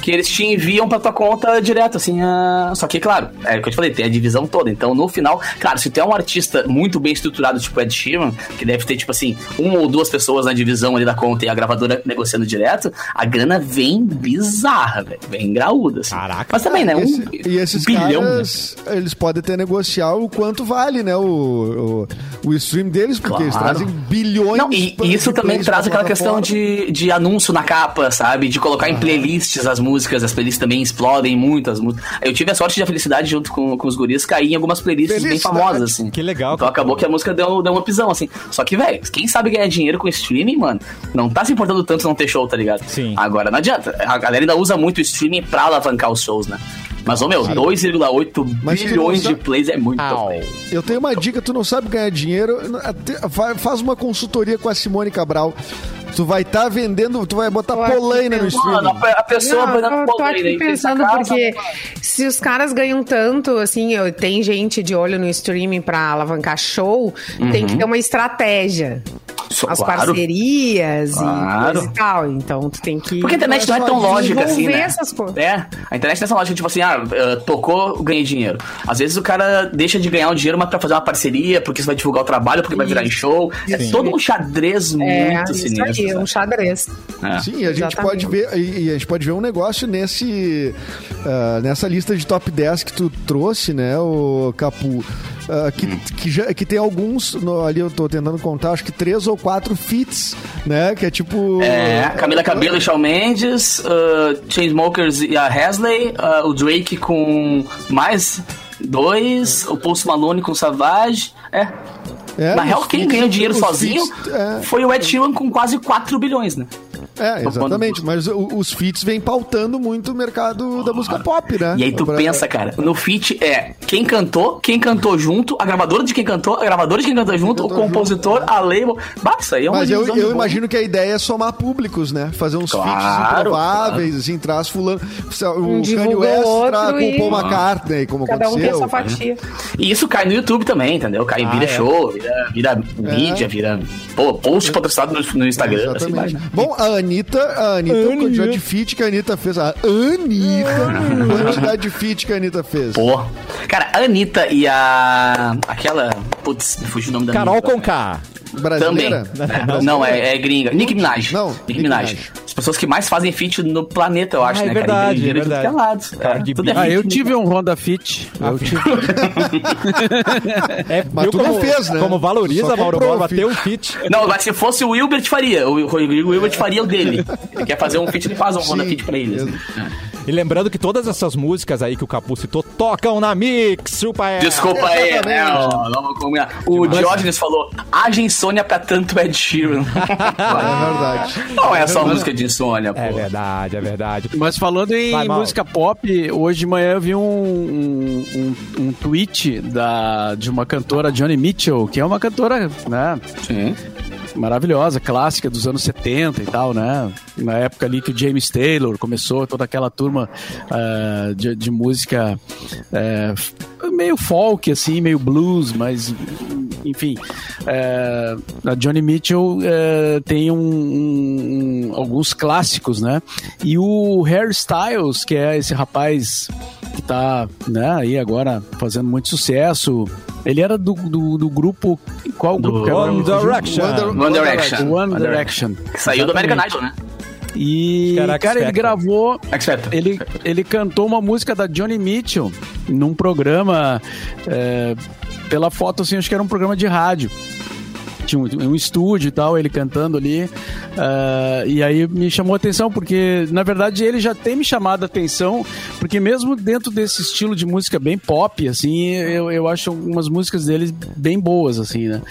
Que eles te enviam pra tua conta direto, assim. ah, Só que, claro, é o que eu te falei, tem a divisão toda. Então, no final, claro, se tu é um artista muito bem estruturado, tipo Ed Sheeran, que deve ter, tipo assim, uma ou duas pessoas na divisão ali da conta e a gravadora negociando direto, a grana vem bizarra, velho. Vem graúda, assim. Caraca. Mas também, né? Um Esse- e esses bilhão. né? caras, eles podem até negociar o quanto vale, né? O, o, o stream deles, porque eles Claro. trazem bilhões Não, e, e isso de também traz aquela questão de, de anúncio na capa, sabe? De colocar em playlists as músicas, as playlists também explodem muito as músicas. Eu tive a sorte de a felicidade junto com, com os guris cair em algumas playlists bem famosas, assim. Que legal, Então acabou que a música deu, deu uma pisão, assim. Só que, velho, quem sabe ganhar dinheiro com streaming, mano, não tá se importando tanto não ter show, tá ligado? Sim. Agora não adianta. A galera ainda usa muito o streaming pra alavancar os shows, né? Mas, ô meu, 2,8 Mas tu bilhões de plays é muito. Eu tenho uma dica, tu não sabe ganhar dinheiro, faz uma consultoria com a Simone Cabral. Tu vai estar vendendo, tu vai botar aqui polaina no streaming. Mano, a pessoa Não, vai dar eu tô aqui pensando porque se os caras ganham tanto, assim, eu- tem gente de olho no streaming pra alavancar show, tem que ter uma estratégia. Só- As claro. parcerias Claro. e coisa e tal. Então tu tem que. Porque a internet não é tão lógica assim, né? essas coisas. É, a internet não é tão lógica, tipo assim, ah, eh, tocou, ganhei dinheiro. Às vezes o cara deixa de ganhar o dinheiro, mas pra fazer uma parceria, porque você vai divulgar o trabalho, porque vai virar em show. É Sim. todo um xadrez É, muito isso sinistro. aí, um xadrez. É. Sim, e a gente Exatamente. pode ver e, e a gente pode ver um negócio nesse ah, nessa lista de top 10 que tu trouxe, né, o Capu, ah, que, que, já, que tem alguns no- ali eu tô tentando contar, acho que três ou quatro fits, né, que é tipo É, Camila Cabello e Shawn Mendes, uh, Chainsmokers e a Hasley, uh, o Drake com mais dois, o Post Malone com Savage. É. É, Na real, quem ganhou dinheiro sozinho é. foi o Ed Sheeran com quase 4 bilhões, né? É, exatamente, mas o- os feats vêm pautando muito o mercado da música pop, né? E aí tu Pra- pensa, cara, no feat é quem cantou, quem cantou junto, a gravadora de quem cantou, a gravadora de quem cantou junto, o cantou compositor, a label. Isso aí é uma Mas eu, eu imagino que a ideia é somar públicos, né? Fazer uns Claro, feats improváveis, assim, traz fulano. O Um Kanye o West com o Paul McCartney, como Cada um tem a aconteceu. sua fatia. E isso cai no YouTube também, entendeu? Cai em Ah, vira é. show, vira, vira mídia, vira pô, post patrocinado no, no Instagram, assim né? Bom, a Anitta, a Anitta, a quantidade de feat que a Anitta fez. A Anitta, a quantidade de feat que a Anitta fez. Pô. Cara, a Anitta e a. aquela. Putz, me fugiu o nome da Carol menina. com K. Também. Brasileira? É, Não, é, é gringa. Nick Minaj. Não, Nick, Minaj. Minaj. As pessoas que mais fazem feat no planeta, eu acho, Ah, é né, verdade, cara? É verdade. é lado. É, Cardi tudo é Ah, eu né? tive um Honda Fit. Eu tive. É, Mas tu não fez, né? Como valoriza, Mauro Borba, o ter um fit. Não, mas se fosse o Wilbert faria. O Rodrigo Wilbert faria o dele. Ele quer fazer um feat, ele faz um Honda Fit pra ele. assim. E lembrando que todas essas músicas aí que o Capu citou tocam na Mix, chupa ela. Desculpa aí, né? Vamos combinar. O Diógenes falou: haja insônia pra tanto Ed Sheeran. É verdade. Não é só música de insônia, pô. É verdade, é verdade. Mas falando em Vai, música pop, hoje de manhã eu vi um, um, um, um tweet da, de uma cantora, Johnny Mitchell, que é uma cantora, né? Sim. Maravilhosa, clássica dos anos 70 e tal, né? Na época ali que o James Taylor começou, toda aquela turma ah, de, de música f- meio folk, assim, meio blues, mas enfim. eh, a Johnny Mitchell tem um- um- alguns clássicos, né? E o Harry Styles, que é esse rapaz que tá, né, aí agora fazendo muito sucesso. Ele era do, do, do grupo. Qual Do grupo que agora One? Direction. One Direction. One Direction. Que saiu do American Idol, né? E, cara, ele gravou. Ele, ele cantou uma música da Johnny Mitchell num programa. é, pela foto, assim, acho que era um programa de rádio. Tinha um, um estúdio e tal, ele cantando ali. ah, e aí me chamou a atenção, porque na verdade ele já tem me chamado a atenção, porque mesmo dentro desse estilo de música bem pop, assim, eu, eu acho algumas músicas dele bem boas, assim, né?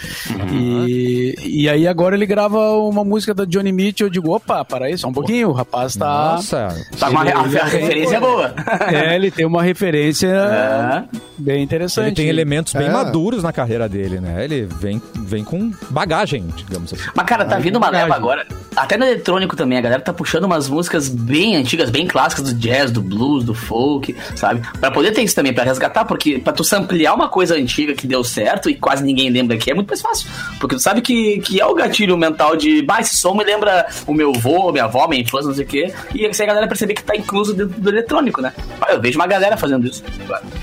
E, e aí agora ele grava uma música da Johnny Mitchell, eu digo, opa, para aí, só um pouquinho, o rapaz tá. Nossa. Tá com uma a, a referência é boa. É, ele tem uma referência É. bem interessante. Ele tem elementos bem É. maduros na carreira dele, né? Ele vem, vem com bagagem, digamos assim. Mas, cara, tá vindo uma leva agora. Até no eletrônico também, a galera tá puxando umas músicas bem antigas, bem clássicas do jazz, do blues, do folk, sabe? Pra poder ter isso também, pra resgatar, porque pra tu samplear uma coisa antiga que deu certo e quase ninguém lembra aqui é muito mais fácil. Porque tu sabe que, que é o gatilho mental de, bah, esse som me lembra o meu avô, minha avó, minha infância, não sei o quê. E aí a galera perceber que tá incluso dentro do eletrônico, né? Eu vejo uma galera fazendo isso.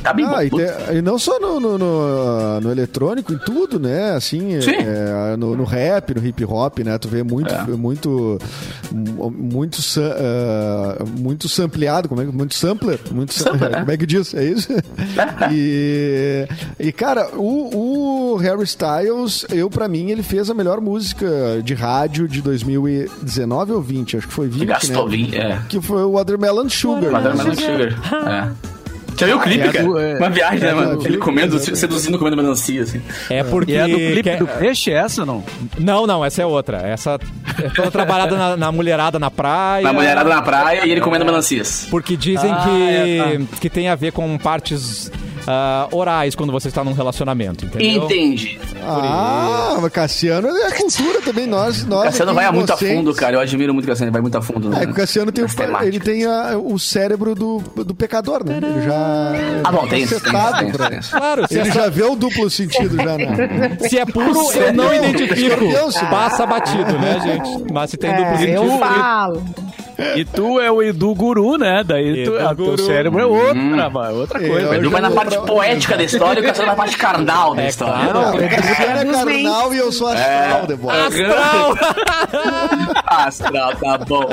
Tá bem Ah, bom. e, tem- e não só no, no, no- no eletrônico, em tudo, né? Assim, Sim. é, no, no rap, no hip hop, né? Tu vê muito, É. muito, muito, ah, muito sampleado, como é que muito sampler, muito sa- Sampler, é. como é que diz? É isso? e, e cara, o, o Harry Styles, eu para mim ele fez a melhor música de rádio de 2019 ou 20, acho que foi 20, Que gastou né? 20, é. Que foi o Watermelon Sugar. Watermelon Sugar. É. Já viu o clipe, É cara? do- é- Uma viagem, né, é mano? do- Ele comendo, é do- seduzindo, comendo melancia, assim. É porque. E é do clipe do peixe essa, não? Não, não, essa é outra. Essa é toda trabalhada na, na mulherada na praia. Na mulherada na praia e ele comendo melancias. Porque dizem Ah, que, é, que tem a ver com partes ah, orais quando você está num relacionamento, entendeu? Entendi. Ah, mas Cassiano é cultura também, nós. nós Cassiano vai muito a fundo, cara. Eu admiro muito o Cassiano, ele vai muito a fundo. É né? o Cassiano tem, o, temáticas. ele tem a- o cérebro do, do pecador, né? Ele já. Ah, bom, tem isso, tem isso, pra-. Claro, se, Ele é, já vê o duplo sentido já, né? se é puro, eu não identifico. Passa batido, né, gente? Mas se tem duplo É, sentido. eu falo. E tu é o Edu Guru, né? Daí tu, a, teu Guru. cérebro é outra, vai, outra É, coisa. eu Edu vai na parte pra- poética da história e o Cassiano vai na parte carnal da É história. claro. O Cassiano é carnal e eu sou astral, The Boy. Astral! Astral, tá bom.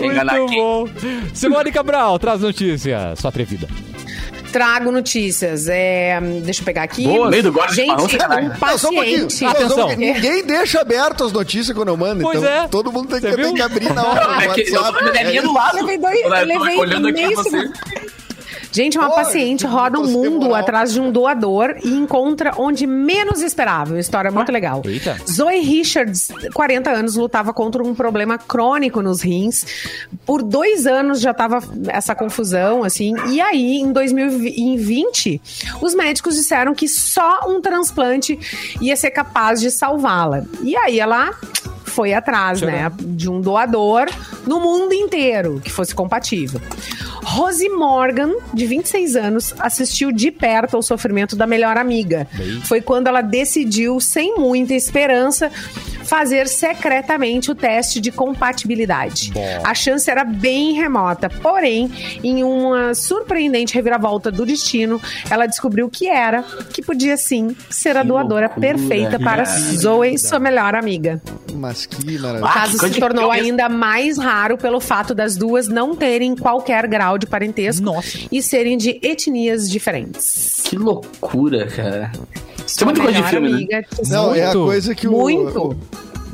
Enganar Muito bom. Simone Cabral, traz notícia, sua atrevida. Trago notícias. É, deixa eu pegar aqui. Boa. Meio do Gordo de Marrom, Gente, um Não, só um pouquinho. paciente. Não, só um Atenção. Ninguém deixa aberto as notícias quando eu mando. Pois então, é. todo mundo tem que, tem que abrir na hora. É que eu tô com a minha do lado. Levei dois- Eu tô levei olhando aqui meio você. Gente, uma Oi, paciente roda o mundo moral. atrás de um doador e encontra onde menos esperava. Uma história muito legal. Eita. Zoe Richards, 40 anos, lutava contra um problema crônico nos rins. Por dois anos já tava essa confusão, assim. E aí, em 2020, os médicos disseram que só um transplante ia ser capaz de salvá-la. E aí ela foi atrás, né, de um doador no mundo inteiro que fosse compatível. Rose Morgan, de 26 anos, assistiu de perto ao sofrimento da melhor amiga. Foi quando ela decidiu, sem muita esperança, fazer secretamente o teste de compatibilidade. A chance era bem remota, porém, em uma surpreendente reviravolta do destino, ela descobriu que era, que podia sim ser a Que doadora loucura, perfeita para. Zoe, sua melhor amiga. Mas que O maravilha. Ah, caso que coisa se tornou ainda mais raro pelo fato das duas não terem qualquer grau de parentesco Nossa. e serem de etnias diferentes. Que loucura, cara. É muita coisa de filme, né? amiga te- Não, é a Muito. coisa que o, Muito.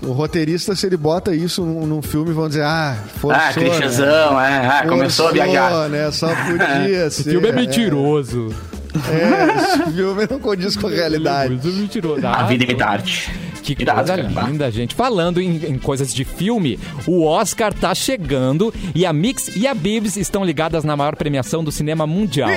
o, o roteirista, se ele bota isso num, num filme, vão dizer, ah, forçou, Ah, clichêzão, é. Ah, começou a Forçou, viajar. né? Só podia Esse ser. filme é mentiroso. É, esse filme não condiz com a realidade. É mentiroso. A Ah, vida imita a arte. Que Irado, coisa cara. linda, gente. Falando em, em coisas de filme, o Oscar tá chegando e a Mix e a Bibs estão ligadas na maior premiação do cinema mundial.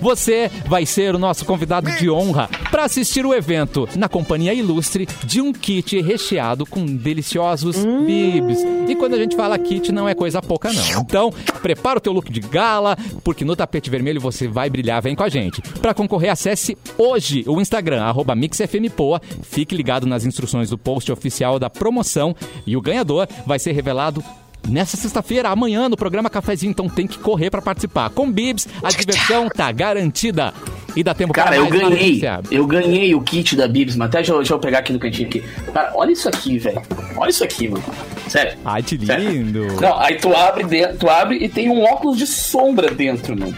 Você vai ser o nosso convidado de honra para assistir o evento na companhia ilustre de um kit recheado com deliciosos Bibs. E quando a gente fala kit, não é coisa pouca, não. Então, prepara o teu look de gala, porque no tapete vermelho você vai brilhar. Vem com a gente. Para concorrer, acesse hoje o Instagram, arroba MixFMPoa. Fique ligado nas instruções do post oficial da promoção e o ganhador vai ser revelado nessa sexta-feira, amanhã, no programa Cafezinho. Então tem que correr para participar. Com Bibs, a diversão tá garantida. E dá tempo Cara, para eu ganhei. Eu ganhei o kit da Bibs, mas até eu, deixa eu pegar aqui no cantinho aqui. Cara, olha isso aqui, velho. Olha isso aqui, mano. Sério. Ai, que Sério. lindo. Não, aí tu abre, dentro, tu abre e tem um óculos de sombra dentro, mano.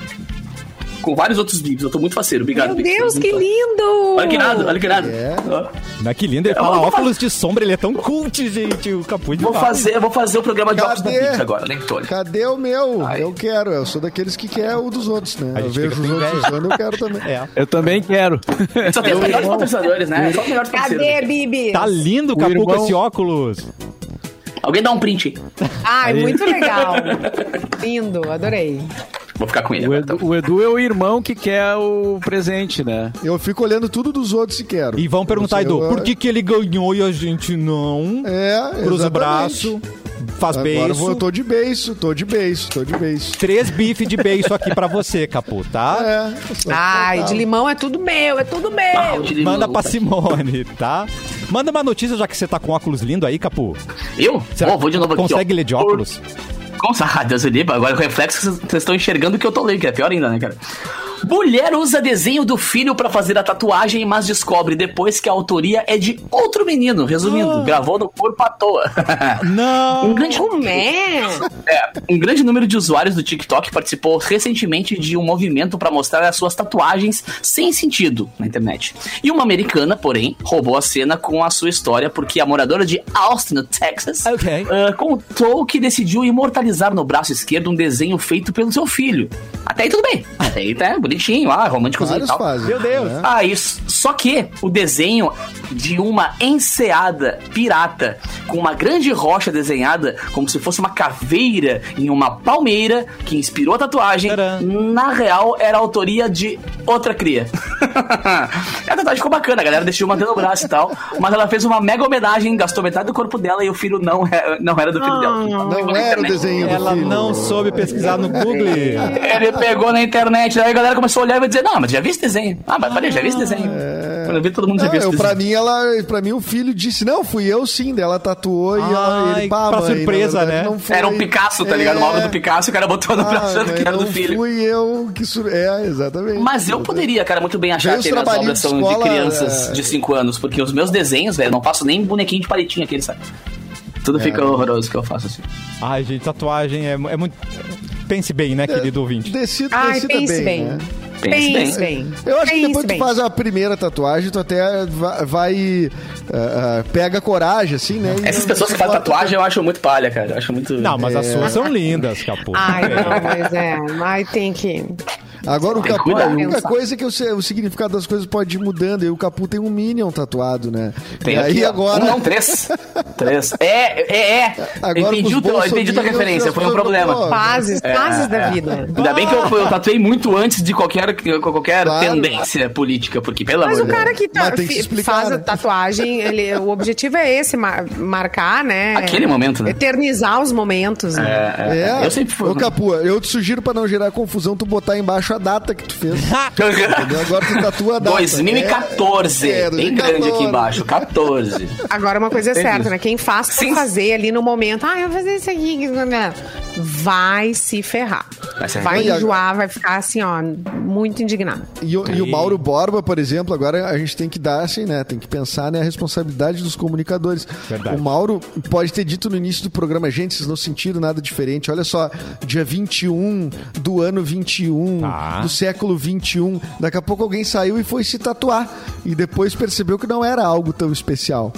Com vários outros Bibs. Eu tô muito faceiro. Obrigado, Meu. Deus, que lindo! Olha que nada, olha que nada. É. Ó. Mas que lindo. Ele Eu fala óculos de sombra, ele é tão cult, gente. O capuz de Vou fazer, eu vou fazer o programa de óculos da? Bibs agora, né, Tony? Cadê o meu? Ai. Eu quero. Eu sou daqueles que quer o dos outros, né? Eu vejo os outros usando, eu quero também. É. Eu também quero. Só tem os melhores patrocinadores, né? Só os melhores parceiros. Cadê, Bibi? Tá lindo, O Capu, com esse óculos. Alguém dá um print aí. Ai, muito legal. lindo, adorei. Vou ficar com ele. O agora, Edu, então. o Edu é o irmão que quer o presente, né? Eu fico olhando tudo dos outros e quero. E vão perguntar, Eu- Edu, por que, que ele ganhou e a gente não? É, Cruza o braço, faz Agora eu beiço. vou, tô de beiço, tô de beiço, tô de beiço. Três bifes de beiço aqui pra você, Capu, tá? É. Ai, de limão é tudo meu, é tudo Ah, meu. limão, Manda pra tá. Simone, tá? Manda uma notícia, já que você tá com óculos lindo aí, Capu. Eu? Será Ó, vou de novo aqui, Consegue ó. ler de óculos? Com Deus me livre. Agora o reflexo vocês estão enxergando que eu tô lendo, que é pior ainda, né, cara? Mulher usa desenho do filho pra fazer a tatuagem, mas descobre depois que a autoria é de outro menino. Resumindo, gravou no corpo à toa. Não! um, grande, Como é? é, um grande número de usuários do TikTok participou recentemente de um movimento pra mostrar as suas tatuagens sem sentido na internet. E uma americana, porém, roubou a cena com a sua história porque a moradora de Austin, no Texas, Ok. ah, contou que decidiu imortalizar no braço esquerdo um desenho feito pelo seu filho. Até aí tudo bem. Até aí tá bonitinho, ah, românticozinho e tal. fazem. Meu Deus. né? Ah, isso. Só que o desenho de uma enseada pirata com uma grande rocha desenhada como se fosse uma caveira em uma palmeira que inspirou a tatuagem, Tcharam. na real era a autoria de outra cria. a tatuagem ficou bacana, a galera deixou mantendo o braço e tal, mas ela fez uma mega homenagem, gastou metade do corpo dela e o filho não era, não era do filho dela. Não Ficou na era o desenho do Ela filho. não soube pesquisar no Google. Ele pegou na internet, aí a galera começou a olhar e vai dizer, não, mas já vi esse desenho. Ah, mas falei, já vi esse desenho. Quando eu vi, todo mundo já Não, viu esse eu, desenho. pra mim, ela, pra mim, o filho disse, não, fui eu sim, daí ela tatuou e ela, ele, pá, pra mãe, surpresa, verdade, né? foi. Era um Picasso, tá ligado? Uma obra do Picasso, o cara botou no Ah, braço que era do filho. fui eu que... Sur... É, exatamente. Mas eu poderia, cara, muito bem achar Veio que as obras de são escola, de crianças é. de 5 anos, porque os meus desenhos, velho, eu não faço nem bonequinho de palitinho aquele, sabe? É. Tudo fica horroroso que eu faço assim. Ai, gente, tatuagem é, é muito. Pense bem, né, querido ouvinte? Decida, Ai, decida pense bem, bem. né? Pense Pense bem. bem. Eu acho que Pense depois que tu faz a primeira tatuagem, tu até vai... vai, ah, ah, pega coragem, assim, né? Essas pessoas que fazem tatuagem eu acho muito palha, cara. Eu acho muito. Não, mas as É. suas são lindas, Capu. Ai, não, mas é. Mas tem que. Agora o Capu, a única Pensar. coisa é que o, o significado das coisas pode ir mudando. E o Capu tem um Minion tatuado, né? Tem e aí aqui, ó. agora. Um, não, três. três. É, é, é. Agora entendi, o teu, entendi tua referência, foi um problema. Fases, fases é. da vida. Ainda bem que eu, eu tatuei muito antes de qualquer, qualquer Claro. tendência política, porque, pelo Mas amor o de Deus. cara que tá, que explicar, faz né? a tatuagem, ele, o objetivo é esse, mar- marcar, né? Aquele momento, né? Eternizar os momentos, né? É, é, É, Eu sempre fui. Ô Capu, eu te sugiro pra não gerar confusão, tu botar embaixo a data que tu fez. Entendeu? Agora tu tatua a data. 2014. É, é, bem grande aqui embaixo. 14. Agora, uma coisa é certa, isso. né? Quem faz por fazer ali no momento, ah, eu vou fazer isso aqui, vai se ferrar. Vai se Vai enjoar, vai ficar assim, ó, muito indignado. E, o- e o Mauro Borba, por exemplo, agora a gente tem que dar assim, né? Tem que pensar né, a responsabilidade dos comunicadores. Verdade. O Mauro pode ter dito no início do programa, gente, vocês não sentiram nada diferente. Olha só, dia 21 do ano 21, Tá. Do século 21. Daqui a pouco alguém saiu e foi se tatuar. E depois percebeu que não era algo tão especial.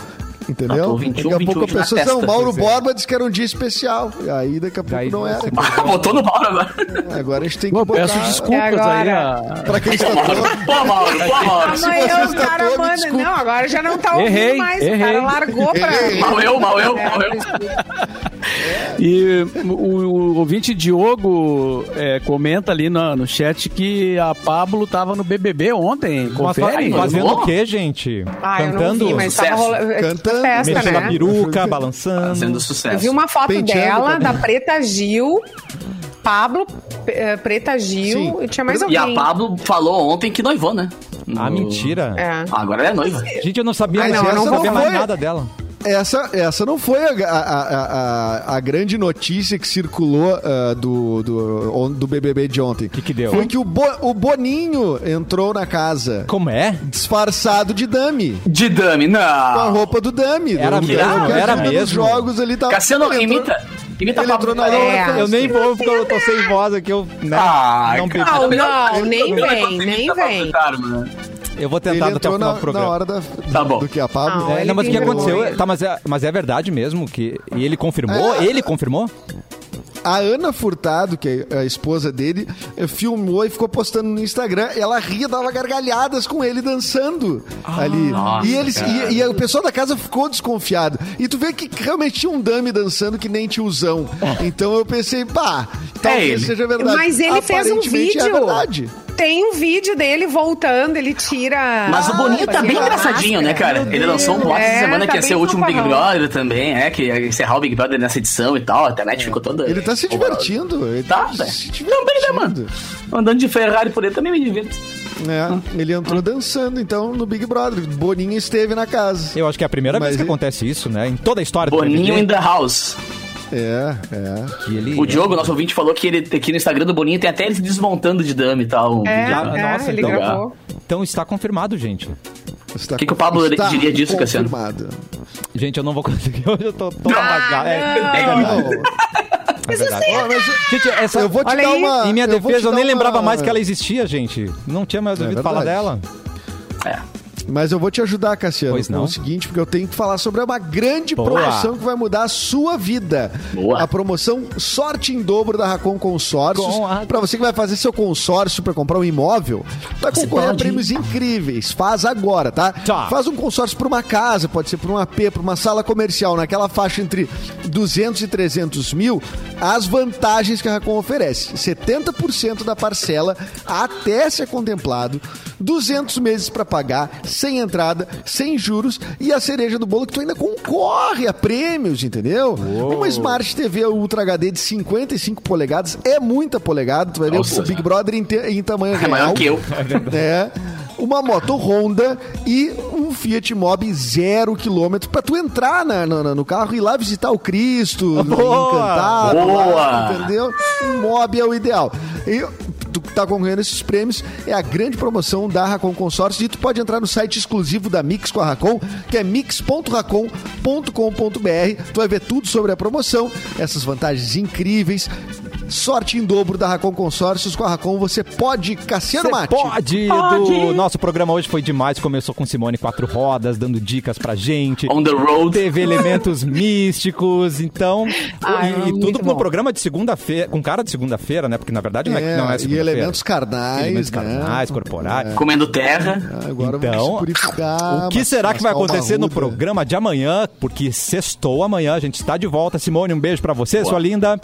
Entendeu? Tatuou 21, daqui a pouco a 28 na pessoa testa, não, Mauro é. Borba disse que era um dia especial. E aí daqui a pouco Daí não era. você- Botou no Mauro agora. Agora a gente tem que Pô, botar peço desculpas aí. agora. A... pra quem se tatuou. Pô, Mauro, pô, Mauro. Amanhã o cara manda. Não, agora já não tá ouvindo Errei, mais. O errei. cara largou pra. Mal eu, mal eu, É, mal eu. E o, o ouvinte Diogo é, comenta ali no, no chat que a Pablo tava no BBB ontem. Mas Confere? fa- fazendo o quê, gente? Ah, eu não Cantando? vi, mas Sucesso. tava rolando. Cantando, festa, Mexendo a né? peruca, balançando. Fazendo sucesso. Eu vi uma foto Penteando dela, também. da Preta Gil, Pablo, eh, Preta Gil, Sim. e tinha mais E alguém. a Pablo falou ontem que noivou, né? Ah, No- mentira. É. Agora ela é noiva. Gente, eu não sabia, Ah, mais- não, eu não sabia mais nada dela. Essa, essa não foi a, a, a, a- a grande notícia que circulou ah, do, do, do BBB de ontem. O Que que deu? Foi que o, Bo- o Boninho entrou na casa Como é? disfarçado de Dami. De Dami, Com a não. roupa do Dami. Era do- Era dos mesmo? jogos ali tava. Cassiano, ele entrou- imita. Imita a ele entrou na É. Eu nem vou porque eu tô sem voz aqui. Eu, né, Ah, não cara. Não, não, nem vem, nem Pablo vem. Eu vou Ele tentar até o final na, do na programa. hora da, Tá bom. do que a Pablo. Não, É, não, mas o que aconteceu? vergonha. Tá, mas é, mas é verdade mesmo que. E ele confirmou? É. Ele confirmou? A Ana Furtado, que é a esposa dele, eh, filmou e ficou postando no Instagram. Ela ria, dava gargalhadas com ele dançando ali. Nossa, E, eles, e, e o pessoal da casa ficou desconfiado. E tu vê que realmente tinha um dame dançando que nem tiozão. Então eu pensei, pá, talvez ele. seja verdade. Mas ele fez um Aparentemente vídeo. É verdade. Tem um vídeo dele voltando, ele tira. Mas o Boninho tá bem engraçadinho, né, cara? Ele lançou um boato essa É, semana tá que ia ser o último Big. Brother também, é, que ia encerrar o Big Brother nessa edição e tal. A internet ficou toda. Ele tá se divertindo. Ele Tá, tá, Também, né, mano? Andando de Ferrari por ele também me divirto. É, ele entrou dançando, então, no Big Brother. Boninho esteve na casa. Eu acho que é a primeira Mas vez que ele- acontece isso, né? Em toda a história do Boninho in the house. É, é. que ele... O Diogo, nosso ouvinte, falou que ele aqui no Instagram do Boninho tem até ele se desmontando de dame e tal. um É, vídeo. é, Nossa, ele então- gravou. Então está confirmado, gente. Está Que que o Pablo está diria disso, Cassiano? confirmado. Gente, eu não vou conseguir. Hoje eu tô, tô Ah. É, é É mas Gente, essa... eu vou te dar aí. uma. Em minha eu defesa, eu nem uma- lembrava mais que ela existia, gente. Não tinha mais É ouvido falar verdade. dela. É. Mas eu vou te ajudar, Cassiano, Pois não. o seguinte, porque eu tenho que falar sobre uma grande Boa. promoção que vai mudar a sua vida. Boa. A promoção Sorte em Dobro da Racon Consórcios. A- Pra você que vai fazer seu consórcio pra comprar um imóvel, vai Você concorrer a prêmios incríveis. Faz agora, tá? Tá. Faz um consórcio pra uma casa, pode ser pra um AP, pra uma sala comercial, naquela faixa entre 200 e 300 mil, as vantagens que a Racon oferece. 70% da parcela até ser contemplado, 200 meses pra pagar, sem entrada, sem juros e a cereja do bolo que tu ainda concorre a prêmios, entendeu? Uma Smart TV Ultra HD de 55 polegadas, é muita polegada, tu vai ver Nossa. o Big Brother em, te- em tamanho É real. maior que eu. É. Uma moto Honda e um Fiat Mobi zero quilômetro pra tu entrar na- na- no carro e ir lá visitar o Cristo, Boa! encantado, lá, Boa! entendeu? Um Mobi é o ideal. E tu que tá concorrendo esses prêmios é a grande promoção da Racon Consórcio e tu pode entrar no site exclusivo da Mix com a Racon, que é mix.racon.com.br. Tu vai ver tudo sobre a promoção, essas vantagens incríveis. Sorte em dobro da Racon Consórcios. Com a Racon você pode, Cassiano Mate. pode! Do nosso programa hoje foi demais. Começou com Simone Quatro Rodas, dando dicas pra gente. On the road. Teve elementos místicos, então. Ai, e, e tudo no programa de segunda-feira, com cara de segunda-feira, né? Porque na verdade não é, É, não é e segunda-feira. Elementos carnais, Elementos né? carnais, corporais. Comendo terra. Agora Então, purificar. O que mas- será que vai acontecer no programa de amanhã? Porque sextou amanhã, a gente está de volta. Simone, um beijo pra você, sua linda.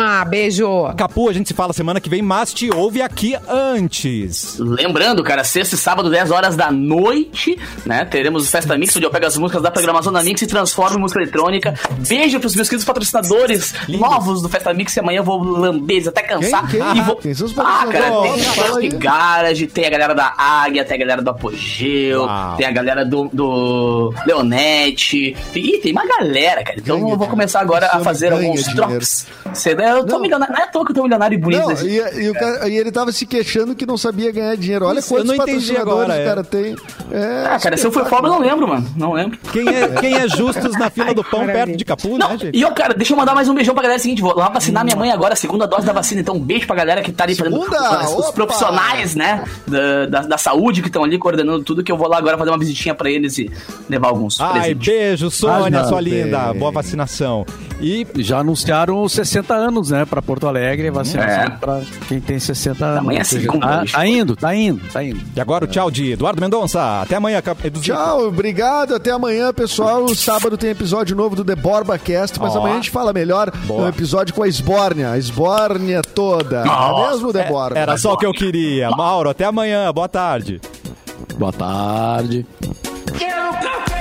Ah, beijo. Capu, a gente se fala semana que vem, mas te ouve aqui antes. Lembrando, cara, sexta e sábado, 10 horas da noite, né? Teremos o Festa Mix, onde eu pego as músicas da programação da Mix e transformo em música eletrônica. Beijo pros meus queridos patrocinadores novos do Festa Mix. E amanhã eu vou lamber até cansar. Quem? Quem? E vou... Quem são os Ah, cara, tem aí. Garage tem a galera da Águia, tem a galera do Apogeu, Uau. tem a galera do, do Leonete. Ih, tem uma galera, cara. Então Ganha eu vou começar agora a fazer alguns drops. Você- Eu tô Não. milionário, não é à toa que eu tô milionário e bonito. Não, desse- e, e o cara- e ele tava se queixando que não sabia ganhar dinheiro. Olha Isso, eu quantos não entendi patrocinadores agora, o é. cara tem. É, Ah, cara, se eu for pobre, eu não lembro, mano. Não lembro. Quem é, quem é justos na fila do pão perto de Capu, Não, né, gente? e eu, cara, deixa eu mandar mais um beijão pra galera. É o seguinte, vou lá vacinar minha mãe agora, a segunda dose da vacina. Então, um beijo pra galera que tá ali fazendo. Os, profissionais, né? Da, da, da saúde que estão ali coordenando tudo. Que eu vou lá agora fazer uma visitinha pra eles e levar alguns. Ai, presentes. beijo, Sônia, Ah, sua bem. linda. Boa vacinação. E Já anunciaram os 60 anos, né, pra Porto Alegre, vacinação É. pra quem tem 60 anos. Amanhã é Ou seja, segunda, tá, bicho. tá indo, tá indo, tá indo. E agora o tchau de Eduardo Mendonça. Até amanhã, Edu. Tchau, obrigado. Até amanhã, pessoal. Sábado tem episódio novo do The Borba Cast, mas Ó. amanhã a gente fala melhor Boa. um episódio com a Esbórnia. A Esbórnia toda. Nossa. É mesmo, The Borba? Era só o que eu queria. Mauro, até amanhã. Boa tarde. Boa tarde. Quero café!